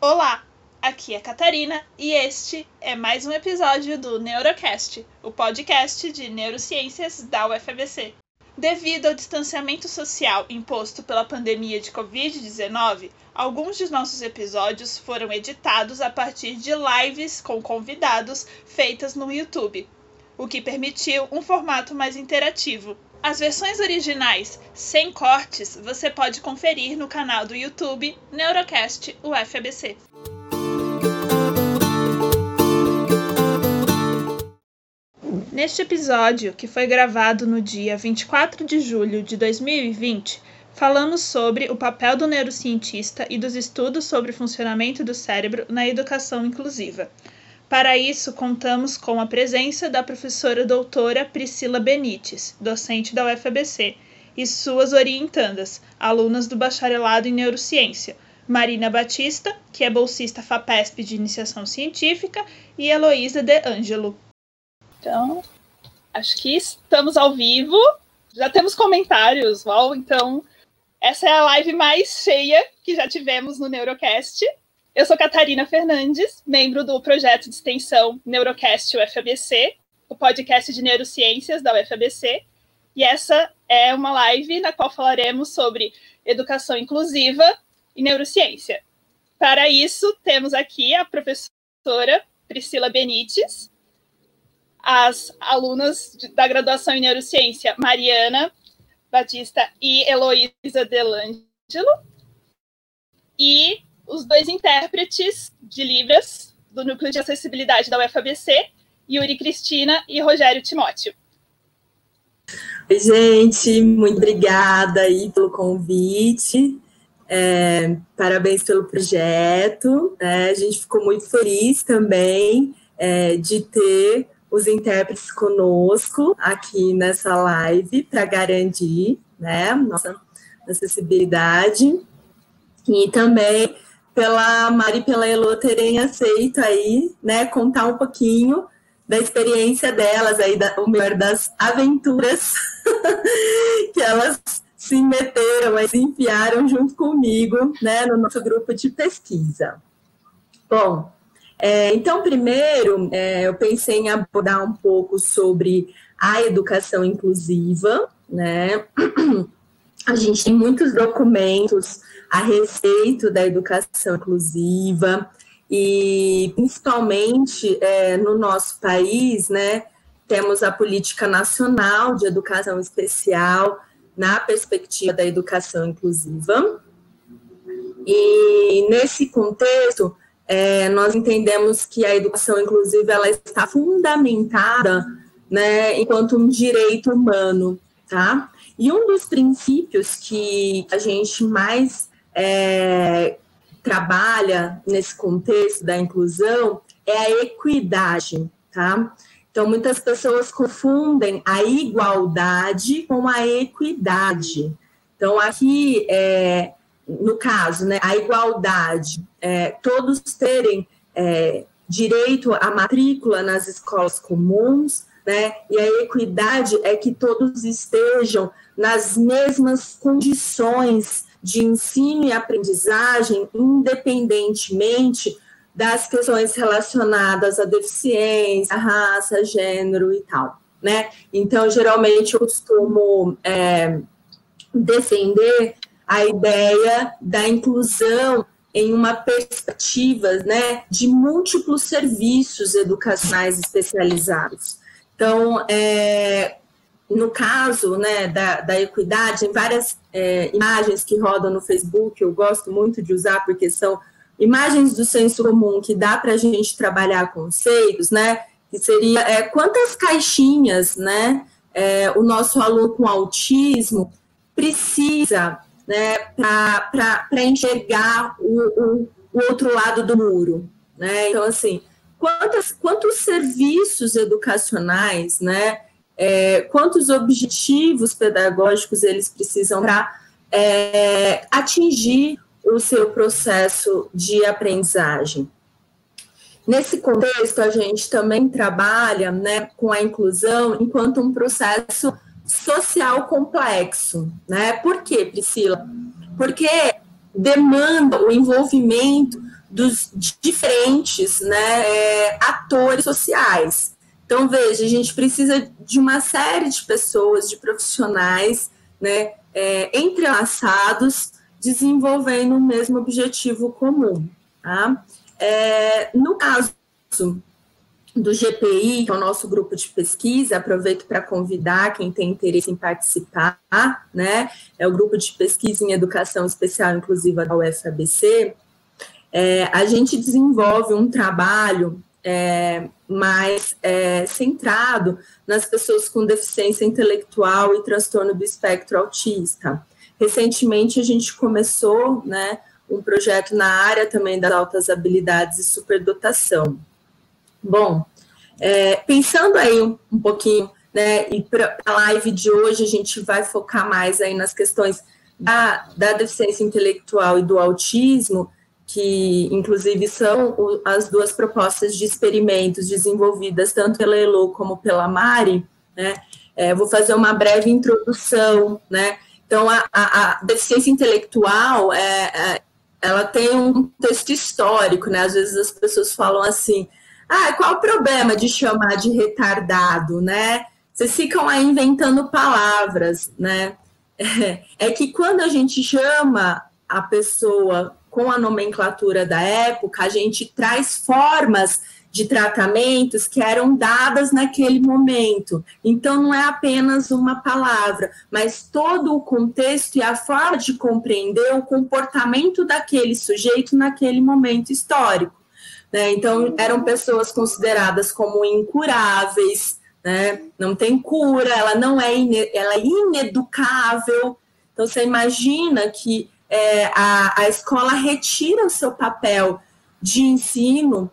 Olá, aqui é Catarina e este é mais um episódio do Neurocast, o podcast de neurociências da UFABC. Devido ao distanciamento social imposto pela pandemia de Covid-19, alguns de nossos episódios foram editados a partir de lives com convidados feitas no YouTube, o que permitiu um formato mais interativo. As versões originais, sem cortes, você pode conferir no canal do YouTube Neurocast UFABC. Neste episódio, que foi gravado no dia 24 de julho de 2020, falamos sobre o papel do neurocientista e dos estudos sobre o funcionamento do cérebro na educação inclusiva. Para isso, contamos com a presença da professora doutora Priscila Benites, docente da UFABC, e suas orientandas, alunas do bacharelado em neurociência, Marina Batista, que é bolsista FAPESP de iniciação científica, e Heloísa De Angelo. Então, acho que estamos ao vivo, já temos comentários, Val, então essa é a live mais cheia que já tivemos no Neurocast. Eu sou Catarina Fernandes, membro do projeto de extensão Neurocast UFABC, o podcast de neurociências da UFABC, e essa é uma live na qual falaremos sobre educação inclusiva e neurociência. Para isso, temos aqui a professora Priscila Benites, as alunas da graduação em neurociência Mariana Batista e Heloísa Delangelo, e os dois intérpretes de Libras do Núcleo de Acessibilidade da UFABC, Yuri Cristina e Rogério Timóteo. Oi, gente, muito obrigada aí pelo convite. É, parabéns pelo projeto. É, a gente ficou muito feliz também é, de ter os intérpretes conosco aqui nessa live para garantir né, nossa acessibilidade e também pela Mari e pela Elo terem aceito aí, né, contar um pouquinho da experiência delas aí, da, o melhor das aventuras que elas se meteram, se enfiaram junto comigo, né, no nosso grupo de pesquisa. Bom, é, então, primeiro, é, eu pensei em abordar um pouco sobre a educação inclusiva, né? A gente tem muitos documentos a respeito da educação inclusiva e principalmente é, no nosso país, né, temos a política nacional de educação especial na perspectiva da educação inclusiva. E nesse contexto, é, nós entendemos que a educação inclusiva ela está fundamentada, né, enquanto um direito humano, tá? E um dos princípios que a gente mais é, trabalha nesse contexto da inclusão é a equidade, tá? Então, muitas pessoas confundem a igualdade com a equidade. Então, aqui, é, no caso, né, a igualdade, é, todos terem é, direito à matrícula nas escolas comuns, né, e a equidade é que todos estejam nas mesmas condições de ensino e aprendizagem, independentemente das questões relacionadas à deficiência, à raça, gênero e tal, né? Então, geralmente, eu costumo é, defender a ideia da inclusão em uma perspectiva né, de múltiplos serviços educacionais especializados. Então, é, no caso né, da, da equidade, em várias é, imagens que rodam no Facebook, eu gosto muito de usar porque são imagens do senso comum que dá para a gente trabalhar conceitos, né? Que seria é, quantas caixinhas, né? É, o nosso aluno com autismo precisa, né? Para enxergar o, o, o outro lado do muro, né? Então assim, quantas, quantos serviços educacionais, né? É, quantos objetivos pedagógicos eles precisam para é, atingir o seu processo de aprendizagem. Nesse contexto, a gente também trabalha né, com a inclusão enquanto um processo social complexo. Né? Por quê, Priscila? Porque demanda o envolvimento dos diferentes né, é, atores sociais. Então, veja, a gente precisa de uma série de pessoas, de profissionais, né, é, entrelaçados, desenvolvendo o mesmo objetivo comum. Tá? É, no caso do GPI, que é o nosso grupo de pesquisa, aproveito para convidar quem tem interesse em participar, né? É o grupo de pesquisa em educação especial inclusiva da UFABC. É, a gente desenvolve um trabalho é, mais é, centrado nas pessoas com deficiência intelectual e transtorno do espectro autista. Recentemente a gente começou, né, um projeto na área também das altas habilidades e superdotação. Bom, é, pensando aí um, um pouquinho, né, e para a live de hoje a gente vai focar mais aí nas questões da, da deficiência intelectual e do autismo, que inclusive são o, as duas propostas de experimentos desenvolvidas tanto pela Elo como pela Mari, né, é, vou fazer uma breve introdução, né, então a, a, a deficiência intelectual é, é, ela tem um texto histórico, né, às vezes as pessoas falam assim, ah, qual o problema de chamar de retardado, né? Vocês ficam aí inventando palavras, né? É que quando a gente chama a pessoa com a nomenclatura da época, a gente traz formas de tratamentos que eram dadas naquele momento. Então, não é apenas uma palavra, mas todo o contexto e a forma de compreender o comportamento daquele sujeito naquele momento histórico. Né? Então, eram pessoas consideradas como incuráveis, né? não tem cura, ela não é, ela é ineducável. Então, você imagina que é, a, a escola retira o seu papel de ensino,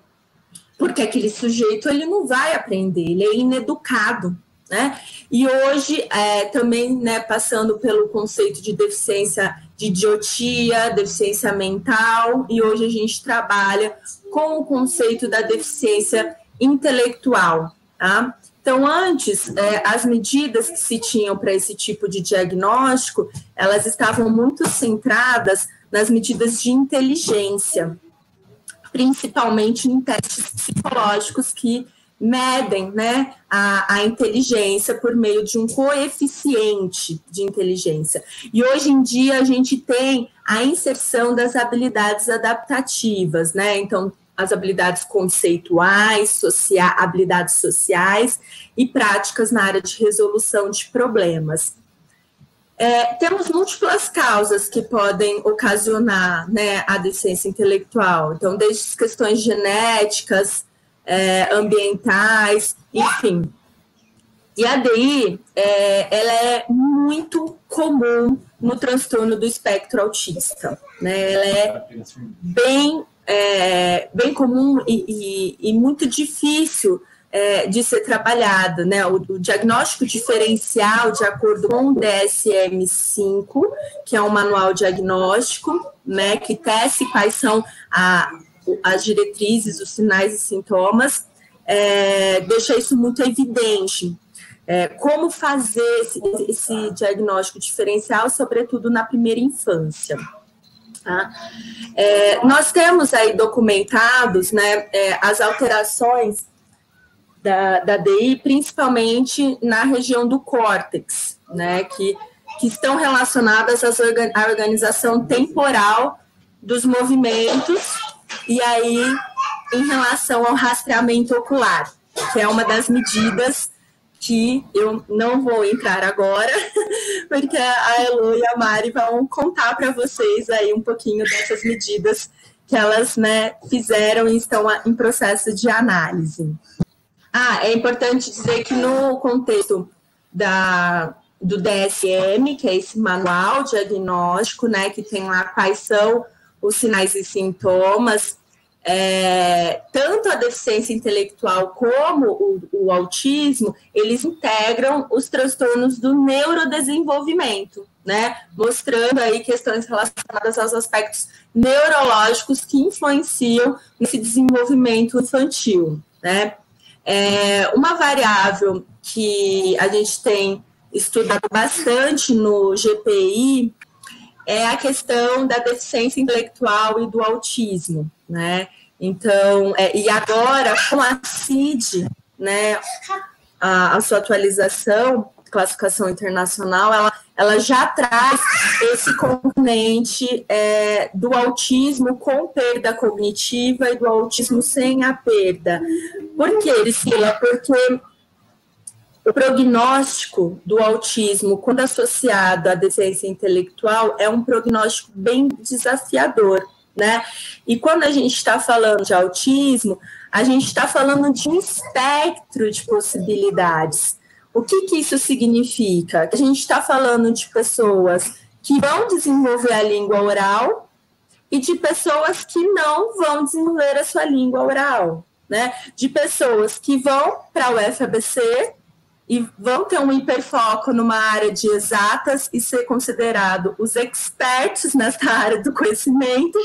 porque aquele sujeito ele não vai aprender, ele é ineducado. Né? E hoje, é, também né, passando pelo conceito de deficiência de idiotia, deficiência mental, e hoje a gente trabalha com o conceito da deficiência intelectual. Tá? Então, antes, é, as medidas que se tinham para esse tipo de diagnóstico, elas estavam muito centradas nas medidas de inteligência, principalmente em testes psicológicos que medem né, a, a, inteligência por meio de um coeficiente de inteligência. E hoje em dia a gente tem a inserção das habilidades adaptativas, né? Então, as habilidades conceituais, socia habilidades sociais e práticas na área de resolução de problemas. É, temos múltiplas causas que podem ocasionar né, a deficiência intelectual. Então, desde questões genéticas, é, ambientais, enfim. E a DI, é, ela é muito comum no transtorno do espectro autista. Né? Ela é bem, é, bem comum e, e, e muito difícil é, de ser trabalhada, né? O, o, diagnóstico diferencial, de acordo com o DSM-5, que é um manual diagnóstico, né? Que teste quais são a, as diretrizes, os sinais e sintomas, é, deixa isso muito evidente. É, como fazer esse, esse, diagnóstico diferencial, sobretudo na primeira infância. Tá? É, nós temos aí documentados né, é, as alterações da, da DI, principalmente na região do córtex, né, que, que estão relacionadas à organização temporal dos movimentos e aí, em relação ao rastreamento ocular, que é uma das medidas que eu não vou entrar agora, porque a Elo e a Mari vão contar para vocês aí um pouquinho dessas medidas que elas né, fizeram e estão em processo de análise. Ah, é importante dizer que no contexto da, do DSM, que é esse manual diagnóstico, né, que tem lá quais são os sinais e sintomas, é, tanto a deficiência intelectual como o, o, autismo, eles integram os transtornos do neurodesenvolvimento, né? Mostrando aí questões relacionadas aos aspectos neurológicos que influenciam nesse desenvolvimento infantil, né? É, uma variável que a gente tem estudado bastante no GPI é a questão da deficiência intelectual e do autismo, né? Então, é, e agora com a CID, né, a, a sua atualização, classificação internacional, ela, ela já traz esse componente é, do autismo com perda cognitiva e do autismo sem a perda. Por quê, Priscila? Porque o prognóstico do autismo, quando associado à deficiência intelectual, é um prognóstico bem desafiador, né? E quando a gente está falando de autismo, a gente está falando de um espectro de possibilidades. O que, que isso significa? A gente está falando de pessoas que vão desenvolver a língua oral e de pessoas que não vão desenvolver a sua língua oral, né? De pessoas que vão para o FABC e vão ter um hiperfoco numa área de exatas e ser considerado os experts nessa área do conhecimento,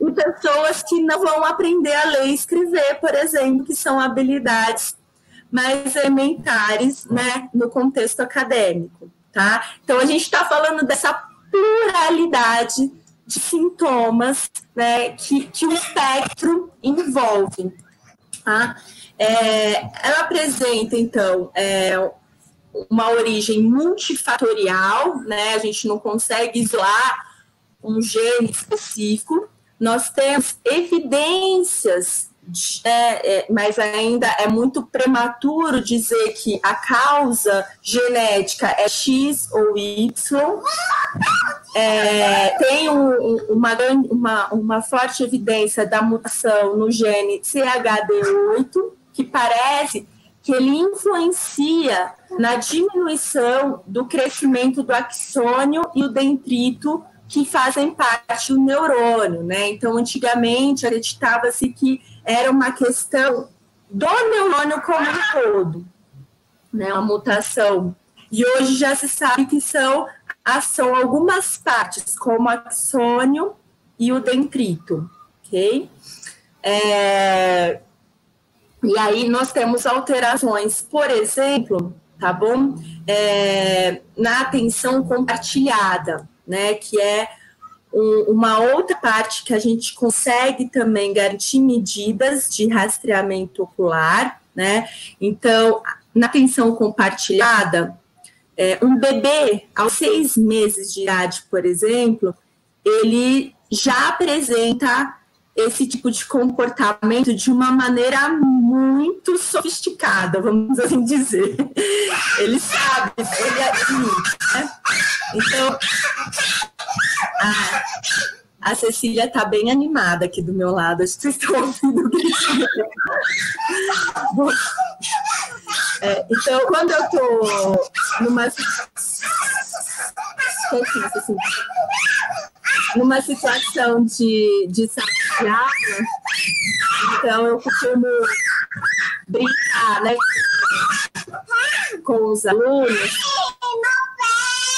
e pessoas que não vão aprender a ler e escrever, por exemplo, que são habilidades mais elementares né, no contexto acadêmico. Tá? Então, a gente está falando dessa pluralidade de sintomas né, que, que o espectro envolve. Tá? É, ela apresenta, então, é, uma origem multifatorial, né? A gente não consegue isolar um gene específico. Nós temos evidências, de, é, é, mas ainda é muito prematuro dizer que a causa genética é X ou Y. É, tem um, uma, uma, uma forte evidência da mutação no gene CHD8, que parece que ele influencia na diminuição do crescimento do axônio e o dendrito que fazem parte do neurônio, né? Então, antigamente acreditava-se que era uma questão do neurônio como um todo, né? Uma mutação. E hoje já se sabe que são, são algumas partes, como o axônio e o dendrito, ok? É, e aí nós temos alterações, por exemplo, tá bom? É, na atenção compartilhada, né? Que é um, uma outra parte que a gente consegue também garantir medidas de rastreamento ocular, né? Então, na atenção compartilhada, é, um bebê aos seis meses de idade, por exemplo, ele já apresenta esse tipo de comportamento de uma maneira muito sofisticada, vamos assim dizer. Ele sabe, ele é assim, né? Então, a, a Cecília está bem animada aqui do meu lado, acho que vocês estão ouvindo o é, então, quando eu estou numa. Assim, assim, numa situação de, de sala então eu costumo brincar né, com os alunos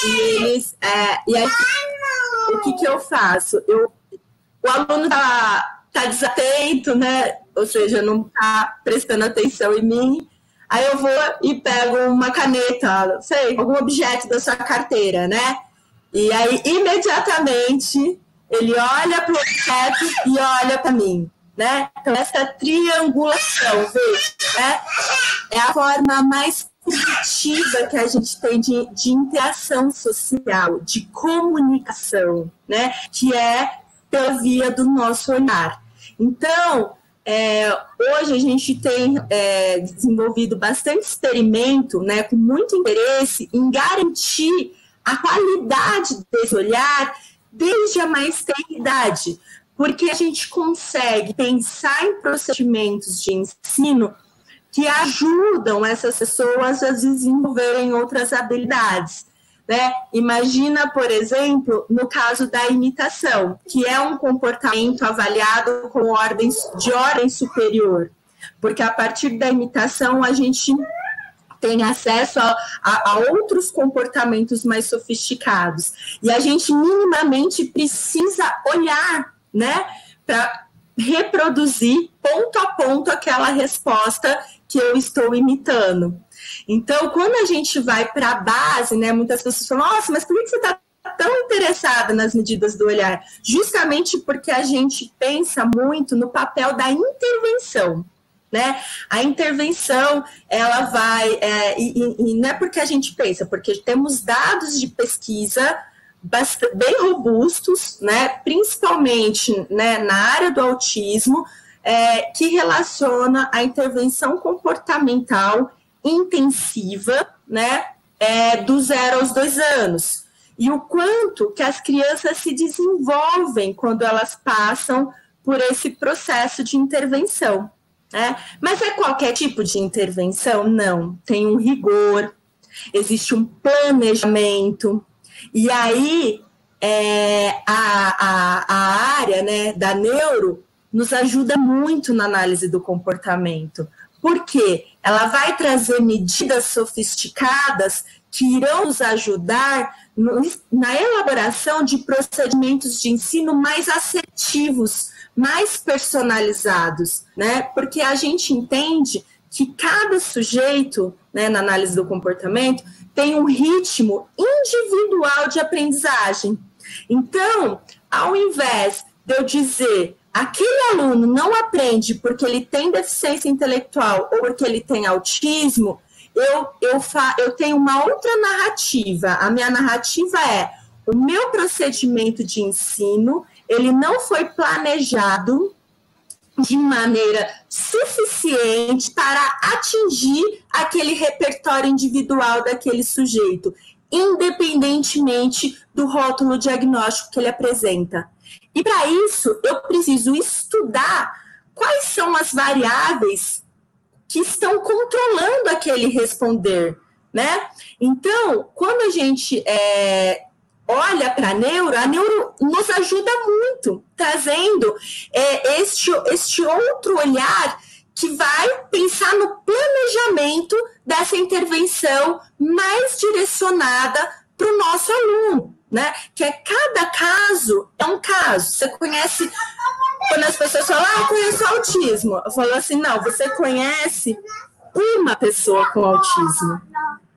e eles é, e aí, o que, que eu faço? Eu, o aluno tá, tá desatento, né? Ou seja, não tá prestando atenção em mim. Aí eu vou e pego uma caneta, sei, algum objeto da sua carteira, né? E aí, imediatamente, ele olha para o objeto e olha para mim. Né? Então, essa triangulação, veja, né? é a forma mais primitiva que a gente tem de, de interação social, de comunicação, né? que é pela via do nosso olhar. Então, é, hoje a gente tem é, desenvolvido bastante experimento, né, com muito interesse em garantir a qualidade desse olhar desde a mais tenra idade, porque a gente consegue pensar em procedimentos de ensino que ajudam essas pessoas a desenvolverem outras habilidades. Né? Imagina, por exemplo, no caso da imitação, que é um comportamento avaliado com ordens de ordem superior, porque a partir da imitação a gente tem acesso a, a, a, outros comportamentos mais sofisticados. E a gente minimamente precisa olhar, né, para reproduzir ponto a ponto aquela resposta que eu estou imitando. Então, quando a gente vai para a base, né, muitas pessoas falam, nossa, mas por que você está tão interessada nas medidas do olhar? Justamente porque a gente pensa muito no papel da intervenção. Né? A intervenção, ela vai, é, e, e, não é porque a gente pensa, porque temos dados de pesquisa bem robustos, né, principalmente né, na área do autismo, é, que relaciona a intervenção comportamental intensiva, né, é, do zero aos dois anos. E o quanto que as crianças se desenvolvem quando elas passam por esse processo de intervenção. Né? Mas é qualquer tipo de intervenção? Não. Tem um rigor, existe um planejamento. E aí, é, a, a, a área né, da neuro nos ajuda muito na análise do comportamento, porque ela vai trazer medidas sofisticadas que irão nos ajudar no, na elaboração de procedimentos de ensino mais assertivos, mais personalizados, né? Porque a gente entende que cada sujeito, né, na análise do comportamento, tem um ritmo individual de aprendizagem. Então, ao invés de eu dizer aquele aluno não aprende porque ele tem deficiência intelectual ou porque ele tem autismo, eu, eu, fa, eu tenho uma outra narrativa. A minha narrativa é o meu procedimento de ensino, ele não foi planejado de maneira suficiente para atingir aquele repertório individual daquele sujeito, independentemente do rótulo diagnóstico que ele apresenta. E para isso, eu preciso estudar quais são as variáveis que estão controlando aquele responder, né? Então, quando a gente é, olha para a neuro, a neuro nos ajuda muito, trazendo é, este, este outro olhar que vai pensar no planejamento dessa intervenção mais direcionada para o nosso aluno né? Que é cada caso é um caso. Você conhece quando as pessoas falam, ah, eu conheço autismo. Eu falo assim, não, você conhece uma pessoa com autismo,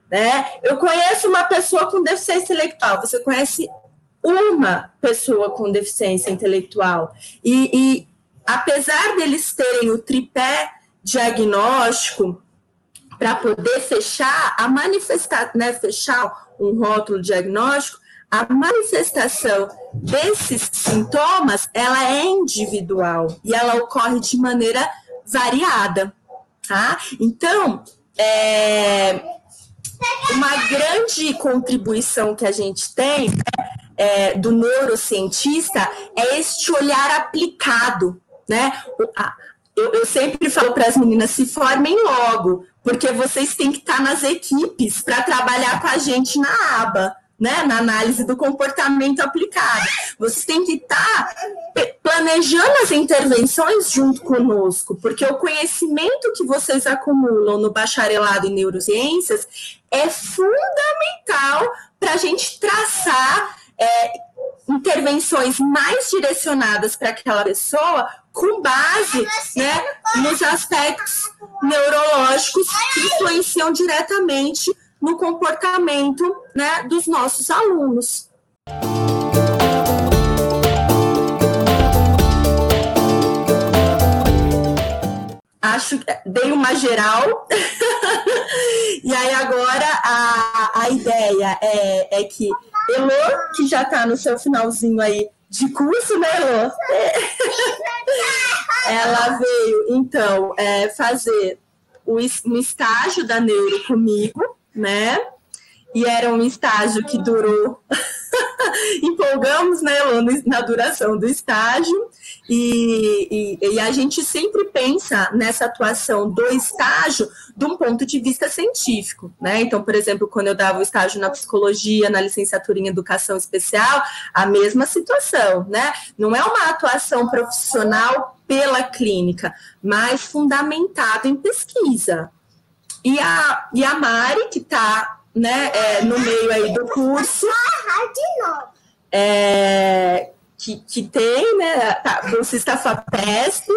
né? Eu conheço uma pessoa com deficiência intelectual. Você conhece uma pessoa com deficiência intelectual e, e apesar deles terem o tripé diagnóstico para poder fechar a manifestar, né, fechar um rótulo diagnóstico, a manifestação desses sintomas ela é individual e ela ocorre de maneira variada, tá? Então, é, uma grande contribuição que a gente tem é, do neurocientista é este olhar aplicado, né? Eu, eu sempre falo para as meninas se formem logo, porque vocês têm que estar nas equipes para trabalhar com a gente na aba né, na análise do comportamento aplicado. Você tem que estar tá planejando as intervenções junto conosco, porque o conhecimento que vocês acumulam no bacharelado em neurociências é fundamental para a gente traçar é, intervenções mais direcionadas para aquela pessoa com base né, nos aspectos neurológicos que influenciam diretamente no comportamento né, dos nossos alunos. Acho que dei uma geral. e aí agora a, a ideia é, é que Elô, que já está no seu finalzinho aí de curso, né, Elô? Ela veio, então, é, fazer o, um estágio da Neuro comigo, né? E era um estágio que durou. Empolgamos, né, Elona, na duração do estágio, e, e, e, a gente sempre pensa nessa atuação do estágio de um ponto de vista científico, né? Então, por exemplo, quando eu dava o estágio na psicologia, na licenciatura em educação especial, a mesma situação, né? Não é uma atuação profissional pela clínica, mas fundamentada em pesquisa, e a, e a Mari, que está né, é, no meio aí do curso, é, que, que tem, né, tá, bolsista FAPESP,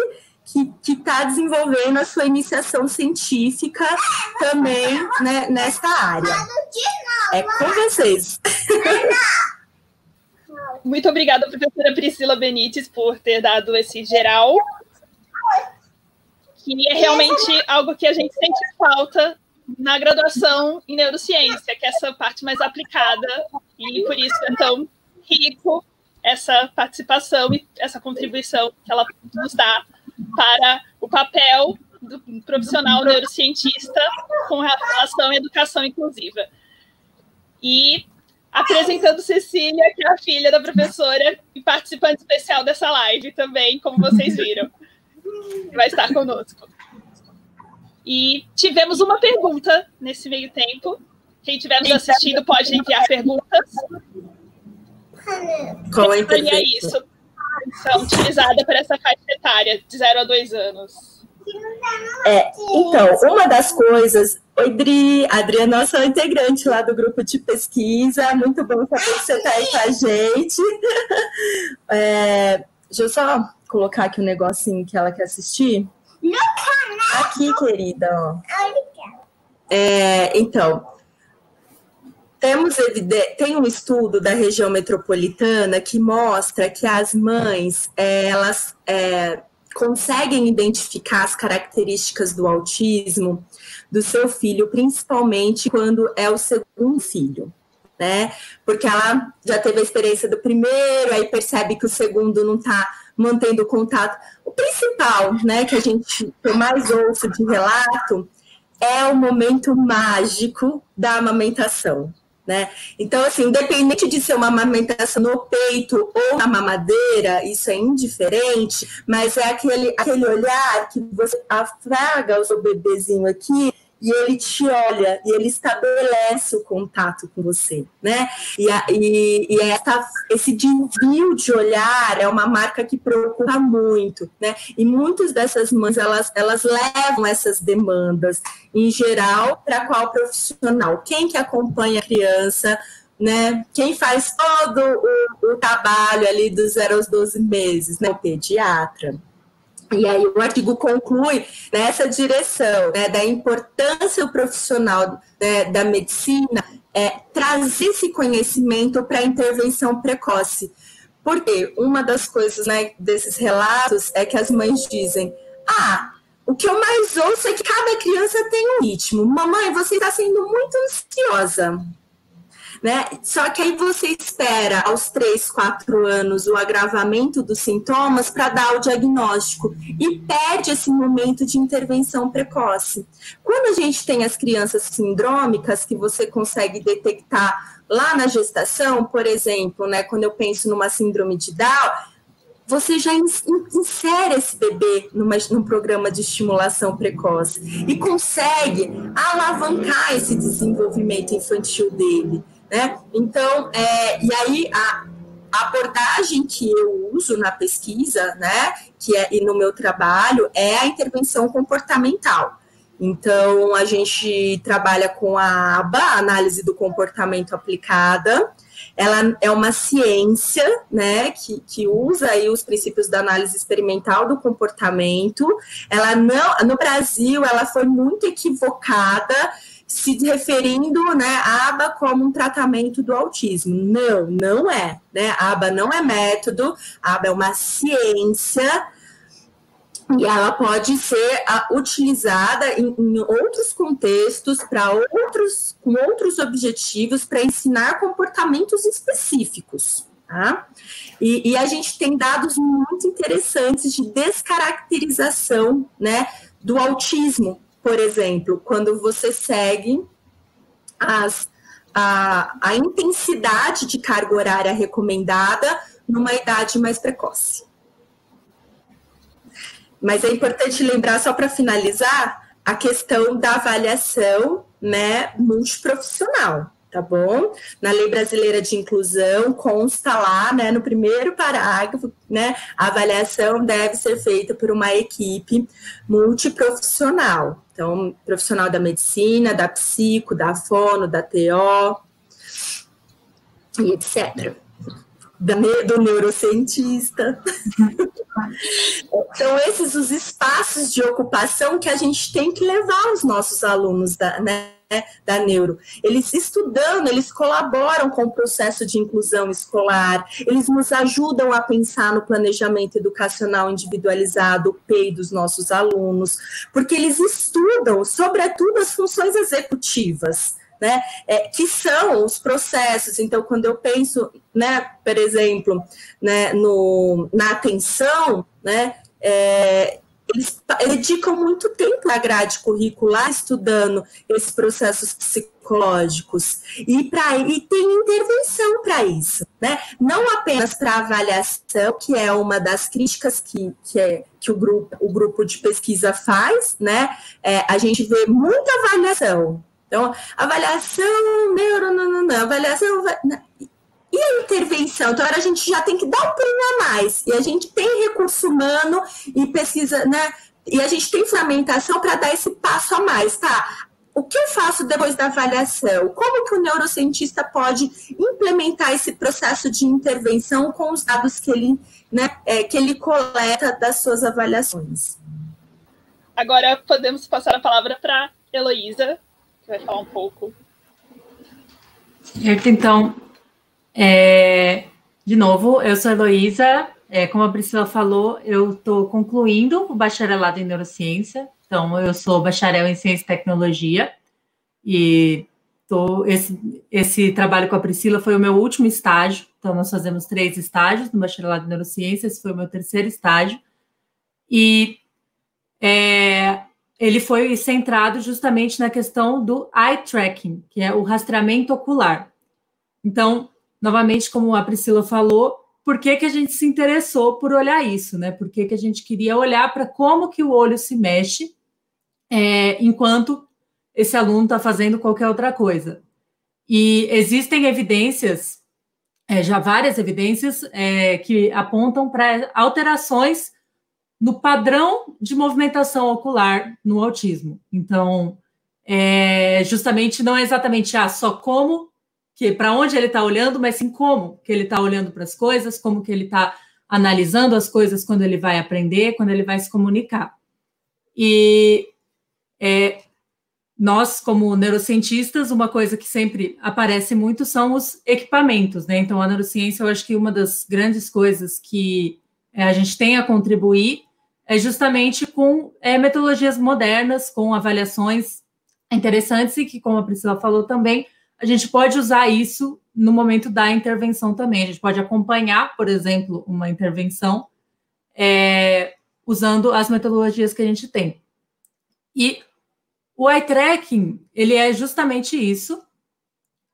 que está desenvolvendo a sua iniciação científica também né, nesta área. É com vocês. muito obrigada, professora Priscila Benites, por ter dado esse geral, que é realmente algo que a gente sente falta na graduação em neurociência, que é essa parte mais aplicada, e por isso é tão rico essa participação e essa contribuição que ela nos dá para o papel do profissional neurocientista com relação à educação inclusiva. E apresentando Cecília, que é a filha da professora e participante especial dessa live também, como vocês viram. Vai estar conosco. E tivemos uma pergunta nesse meio tempo. Quem estiver nos assistindo pode enviar perguntas. Qual é a isso? São utilizada para essa faixa etária, de 0 a 2 anos. É, então, uma das coisas. Oi, Dri, a Adri é nossa integrante lá do grupo de pesquisa. Muito bom saber que você está aí com a gente. É, deixa eu só colocar aqui o um negocinho que ela quer assistir. No canal. Aqui, querida. Ó. É, então, temos tem um estudo da região metropolitana que mostra que as mães elas é, conseguem identificar as características do autismo do seu filho, principalmente quando é o segundo filho. Né? Porque ela já teve a experiência do primeiro, aí percebe que o segundo não está mantendo contato. O principal, né, que a gente que eu mais ouço de relato é o momento mágico da amamentação. Né? Então, assim, independente de ser uma amamentação no peito ou na mamadeira, isso é indiferente, mas é aquele, aquele olhar que você afraga o seu bebezinho aqui e ele te olha e ele estabelece o contato com você, né? E, a, e, e essa, esse desvio de olhar é uma marca que preocupa muito, né? E muitas dessas mães elas, elas levam essas demandas em geral para qual profissional? Quem que acompanha a criança? Né? Quem faz todo o, o trabalho ali dos 0 aos 12 meses, né? O pediatra. E aí o artigo conclui nessa direção né, da importância profissional né, da medicina é, trazer esse conhecimento para a intervenção precoce. Porque uma das coisas né, desses relatos é que as mães dizem: ah, o que eu mais ouço é que cada criança tem um ritmo. Mamãe, você está sendo muito ansiosa né? Só que aí você espera aos 3, 4 anos o agravamento dos sintomas para dar o diagnóstico e perde esse momento de intervenção precoce. Quando a gente tem as crianças sindrômicas que você consegue detectar lá na gestação, por exemplo, né, quando eu penso numa síndrome de Down, você já insere esse bebê numa, num programa de estimulação precoce e consegue alavancar esse desenvolvimento infantil dele. Né? Então, é, e aí a, a abordagem que eu uso na pesquisa, né, que é e no meu trabalho, é a intervenção comportamental. Então, a gente trabalha com a ABA, análise do comportamento aplicada. Ela é uma ciência, né, que, que usa aí os princípios da análise experimental do comportamento. Ela não, no Brasil, ela foi muito equivocada se referindo né, a aba como um tratamento do autismo. Não, não é. Né? A aba não é método, a aba é uma ciência e ela pode ser uh, utilizada em, em, outros contextos para outros com outros objetivos para ensinar comportamentos específicos. Tá? E, e, a gente tem dados muito interessantes de descaracterização né, do autismo por exemplo, quando você segue as, a, a intensidade de carga horária recomendada numa idade mais precoce. Mas é importante lembrar, só para finalizar, a questão da avaliação né, multiprofissional tá bom? Na Lei Brasileira de Inclusão consta lá, né, no primeiro parágrafo, né, a avaliação deve ser feita por uma equipe multiprofissional. Então, profissional da medicina, da psico, da fono, da TO e etc. do neurocientista. São esses os espaços de ocupação que a gente tem que levar os nossos alunos da, né, da neuro. Eles estudando, eles colaboram com o processo de inclusão escolar, eles nos ajudam a pensar no planejamento educacional individualizado, o PEI dos nossos alunos, porque eles estudam, sobretudo, as funções executivas. Né, é, que são os processos. Então, quando eu penso, né, por exemplo, né, no, na atenção, né, é, eles dedicam muito tempo na grade curricular estudando esses processos psicológicos e para e tem intervenção para isso, né? Não apenas para avaliação, que é uma das críticas que, que, é, que o grupo o grupo de pesquisa faz, né? É, a gente vê muita avaliação. Então, avaliação neuro, não, não, não, avaliação e a intervenção? Então, a gente já tem que dar um pulinho a mais. E a gente tem recurso humano e pesquisa, né? E a gente tem fundamentação para dar esse passo a mais, tá? O que eu faço depois da avaliação? Como que o neurocientista pode implementar esse processo de intervenção com os dados que ele, né, é, que ele coleta das suas avaliações? Agora podemos passar a palavra para Heloísa, que vai falar um pouco. Certo, então, é, de novo, eu sou a Heloísa. É, como a Priscila falou, eu estou concluindo o bacharelado em neurociência. Então, eu sou bacharel em ciência e tecnologia. E tô, esse, esse trabalho com a Priscila foi o meu último estágio. Então, nós fazemos três estágios no bacharelado em neurociência. Esse foi o meu terceiro estágio. E é, ele foi centrado justamente na questão do eye tracking, que é o rastreamento ocular. Então, novamente, como a Priscila falou, por que, que a gente se interessou por olhar isso, né? Por que, que a gente queria olhar para como que o olho se mexe é, enquanto esse aluno está fazendo qualquer outra coisa. E existem evidências, é, já várias evidências, é, que apontam para alterações no padrão de movimentação ocular no autismo. Então, é, justamente não é exatamente ah, só como que para onde ele está olhando, mas sim como que ele está olhando para as coisas, como que ele está analisando as coisas quando ele vai aprender, quando ele vai se comunicar. E é, nós, como neurocientistas, uma coisa que sempre aparece muito são os equipamentos, né? Então, a neurociência, eu acho que uma das grandes coisas que é, a gente tem a contribuir é justamente com é, metodologias modernas, com avaliações interessantes e que, como a Priscila falou também, a gente pode usar isso no momento da intervenção também. A gente pode acompanhar, por exemplo, uma intervenção é, usando as metodologias que a gente tem. E o eye tracking, ele é justamente isso.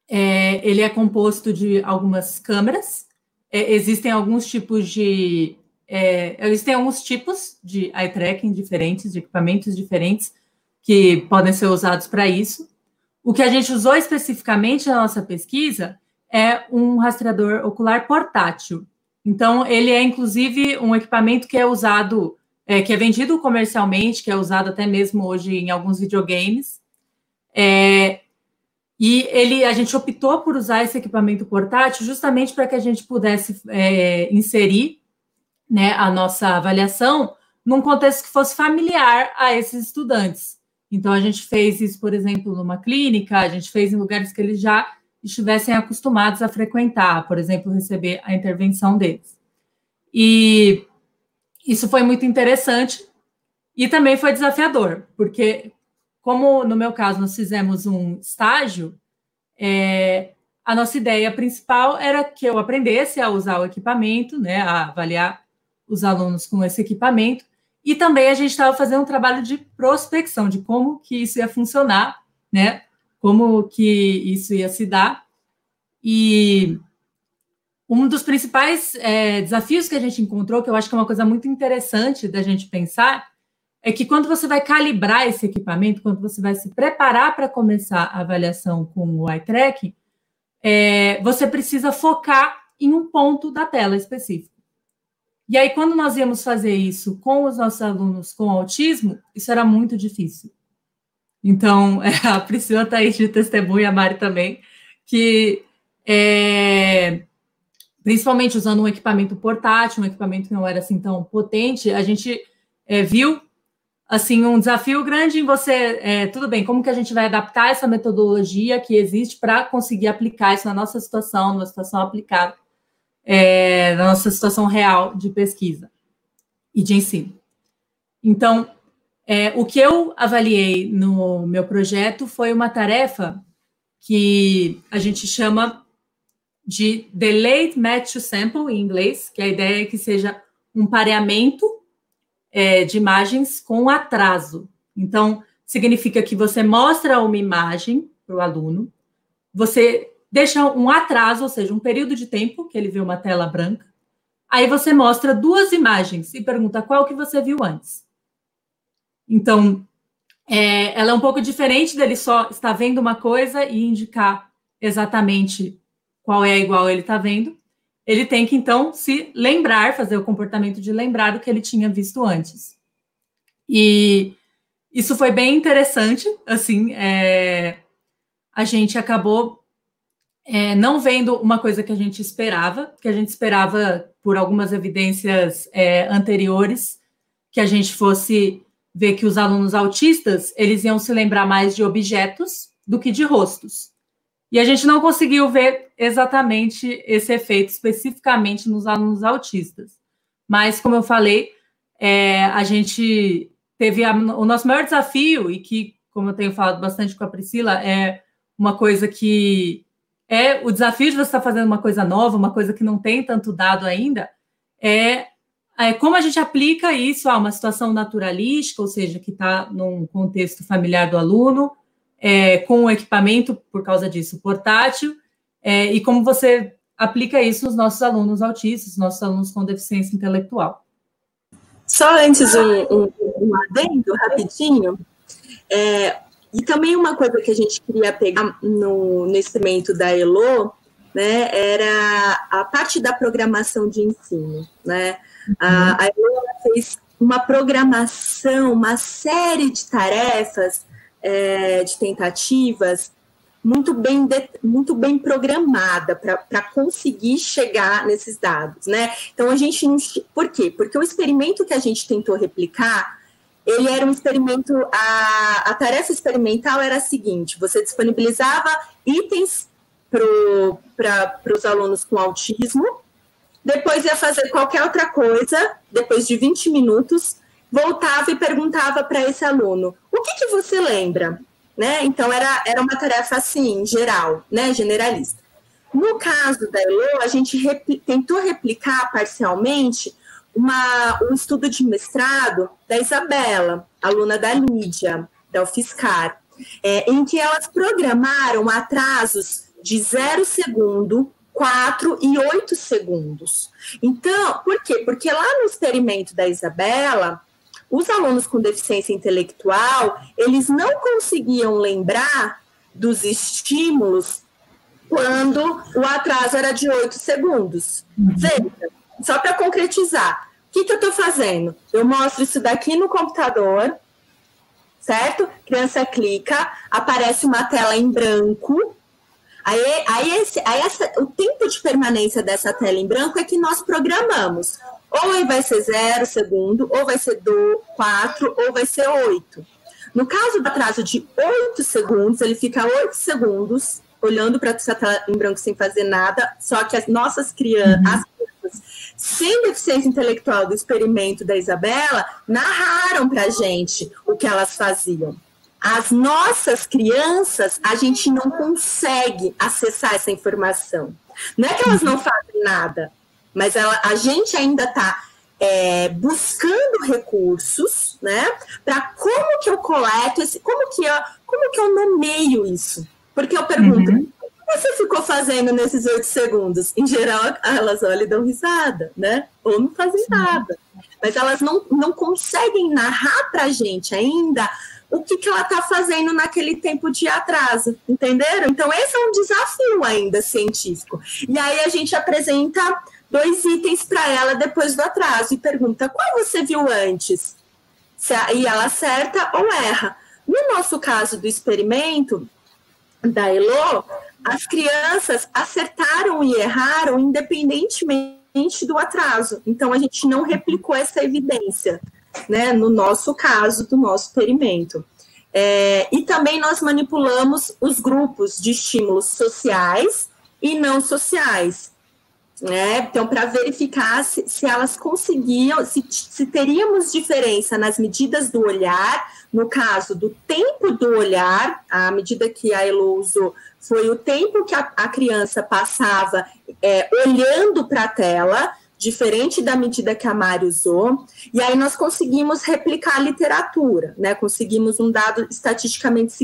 É, ele é composto de algumas câmeras. É, existem alguns tipos de é, existem alguns tipos de eye tracking diferentes, de equipamentos diferentes que podem ser usados para isso. O que a gente usou especificamente na nossa pesquisa é um rastreador ocular portátil. Então, ele é inclusive um equipamento que é usado, é, que é vendido comercialmente, que é usado até mesmo hoje em alguns videogames. É, e ele, a gente optou por usar esse equipamento portátil justamente para que a gente pudesse é, inserir né, a nossa avaliação num contexto que fosse familiar a esses estudantes. Então, a gente fez isso, por exemplo, numa clínica, a gente fez em lugares que eles já estivessem acostumados a frequentar, por exemplo, receber a intervenção deles. E isso foi muito interessante e também foi desafiador, porque, como no meu caso nós fizemos um estágio, é, a nossa ideia principal era que eu aprendesse a usar o equipamento, né, a avaliar os alunos com esse equipamento, e também a gente estava fazendo um trabalho de prospecção, de como que isso ia funcionar, né? Como que isso ia se dar. E um dos principais é, desafios que a gente encontrou, que eu acho que é uma coisa muito interessante da gente pensar, é que quando você vai calibrar esse equipamento, quando você vai se preparar para começar a avaliação com o tracking, é, você precisa focar em um ponto da tela específico. E aí, quando nós íamos fazer isso com os nossos alunos com autismo, isso era muito difícil. Então, a Priscila está aí de testemunha, a Mari também, que é, principalmente usando um equipamento portátil, um equipamento que não era assim tão potente, a gente é, viu assim, um desafio grande em você, é, tudo bem, como que a gente vai adaptar essa metodologia que existe para conseguir aplicar isso na nossa situação, numa situação aplicada, é, na nossa situação real de pesquisa e de ensino. Então, é, o que eu avaliei no meu projeto foi uma tarefa que a gente chama de delayed match to sample em inglês, que a ideia é que seja um pareamento é, de imagens com atraso. Então, significa que você mostra uma imagem para o aluno, você deixa um atraso, ou seja, um período de tempo que ele vê uma tela branca, aí você mostra duas imagens e pergunta qual que você viu antes. Então, é, ela é um pouco diferente dele só estar vendo uma coisa e indicar exatamente qual é a igual ele está vendo ele tem que então se lembrar, fazer o comportamento de lembrar do que ele tinha visto antes. E isso foi bem interessante, assim, é, a gente acabou é, não vendo uma coisa que a gente esperava, que a gente esperava por algumas evidências é, anteriores, que a gente fosse ver que os alunos autistas eles iam se lembrar mais de objetos do que de rostos. E a gente não conseguiu ver exatamente esse efeito especificamente nos alunos autistas. Mas, como eu falei, é, a gente teve a, o nosso maior desafio, e que, como eu tenho falado bastante com a Priscila, é uma coisa que é o desafio de você estar fazendo uma coisa nova, uma coisa que não tem tanto dado ainda, é, é como a gente aplica isso a uma situação naturalística, ou seja, que está num contexto familiar do aluno, é, com o equipamento, por causa disso, portátil, é, e como você aplica isso nos nossos alunos autistas, nossos alunos com deficiência intelectual. Só antes um, um, um adendo rapidinho, é, e também uma coisa que a gente queria pegar no, no experimento da ELO, né, era a parte da programação de ensino, né, a, a ELO fez uma programação, uma série de tarefas é, de tentativas muito bem, de, muito bem programada para conseguir chegar nesses dados, né? Então a gente. Por quê? Porque o experimento que a gente tentou replicar, ele era um experimento. A, a tarefa experimental era a seguinte: você disponibilizava itens para os alunos com autismo, depois ia fazer qualquer outra coisa, depois de 20 minutos, voltava e perguntava para esse aluno: o que, que você lembra? Né? Então, era, era uma tarefa assim, geral, né? generalista. No caso da Elo, a gente tentou replicar parcialmente uma, um estudo de mestrado da Isabela, aluna da Lídia, da UFSCar, é, em que elas programaram atrasos de zero segundo, 4 e 8 segundos. Então, por quê? Porque lá no experimento da Isabela, os alunos com deficiência intelectual, eles não conseguiam lembrar dos estímulos quando o atraso era de 8 segundos. Uhum. Veja, só para concretizar, o que, que eu estou fazendo? Eu mostro isso daqui no computador, certo? Criança clica, aparece uma tela em branco. Aí, aí, esse, aí essa, o tempo de permanência dessa tela em branco é que nós programamos. Ou vai ser zero segundo, ou vai ser do quatro, ou vai ser oito. No caso do atraso de oito segundos, ele fica oito segundos olhando para essa tela em branco sem fazer nada, só que as nossas crianças, uhum. as crianças sem deficiência intelectual do experimento da Isabela, narraram para gente o que elas faziam. As nossas crianças, a gente não consegue acessar essa informação. Não é que elas não fazem nada, mas ela, a gente ainda está é, buscando recursos, né, para como que eu coleto esse, como que eu, como que eu nomeio isso? Porque eu pergunto, uhum. Você ficou fazendo nesses oito segundos? Em geral, elas olham e dão risada, né? Ou não fazem Sim. nada. Mas elas não, não conseguem narrar para a gente ainda o que, que ela está fazendo naquele tempo de atraso, entenderam? Então, esse é um desafio ainda científico. E aí a gente apresenta dois itens para ela depois do atraso e pergunta qual você viu antes? E ela acerta ou erra. No nosso caso do experimento da Elo, as crianças acertaram e erraram independentemente do atraso. Então a gente não replicou essa evidência. né, no nosso caso, do nosso experimento. É, e também nós manipulamos os grupos de estímulos sociais e não sociais. Né? Então, para verificar se, se, elas conseguiam, se, se teríamos diferença nas medidas do olhar, no caso do tempo do olhar, a medida que a Elo usou foi o tempo que a, a criança passava é, olhando para a tela, diferente da medida que a Mari usou, e aí nós conseguimos replicar a literatura, né? Conseguimos um dado estatisticamente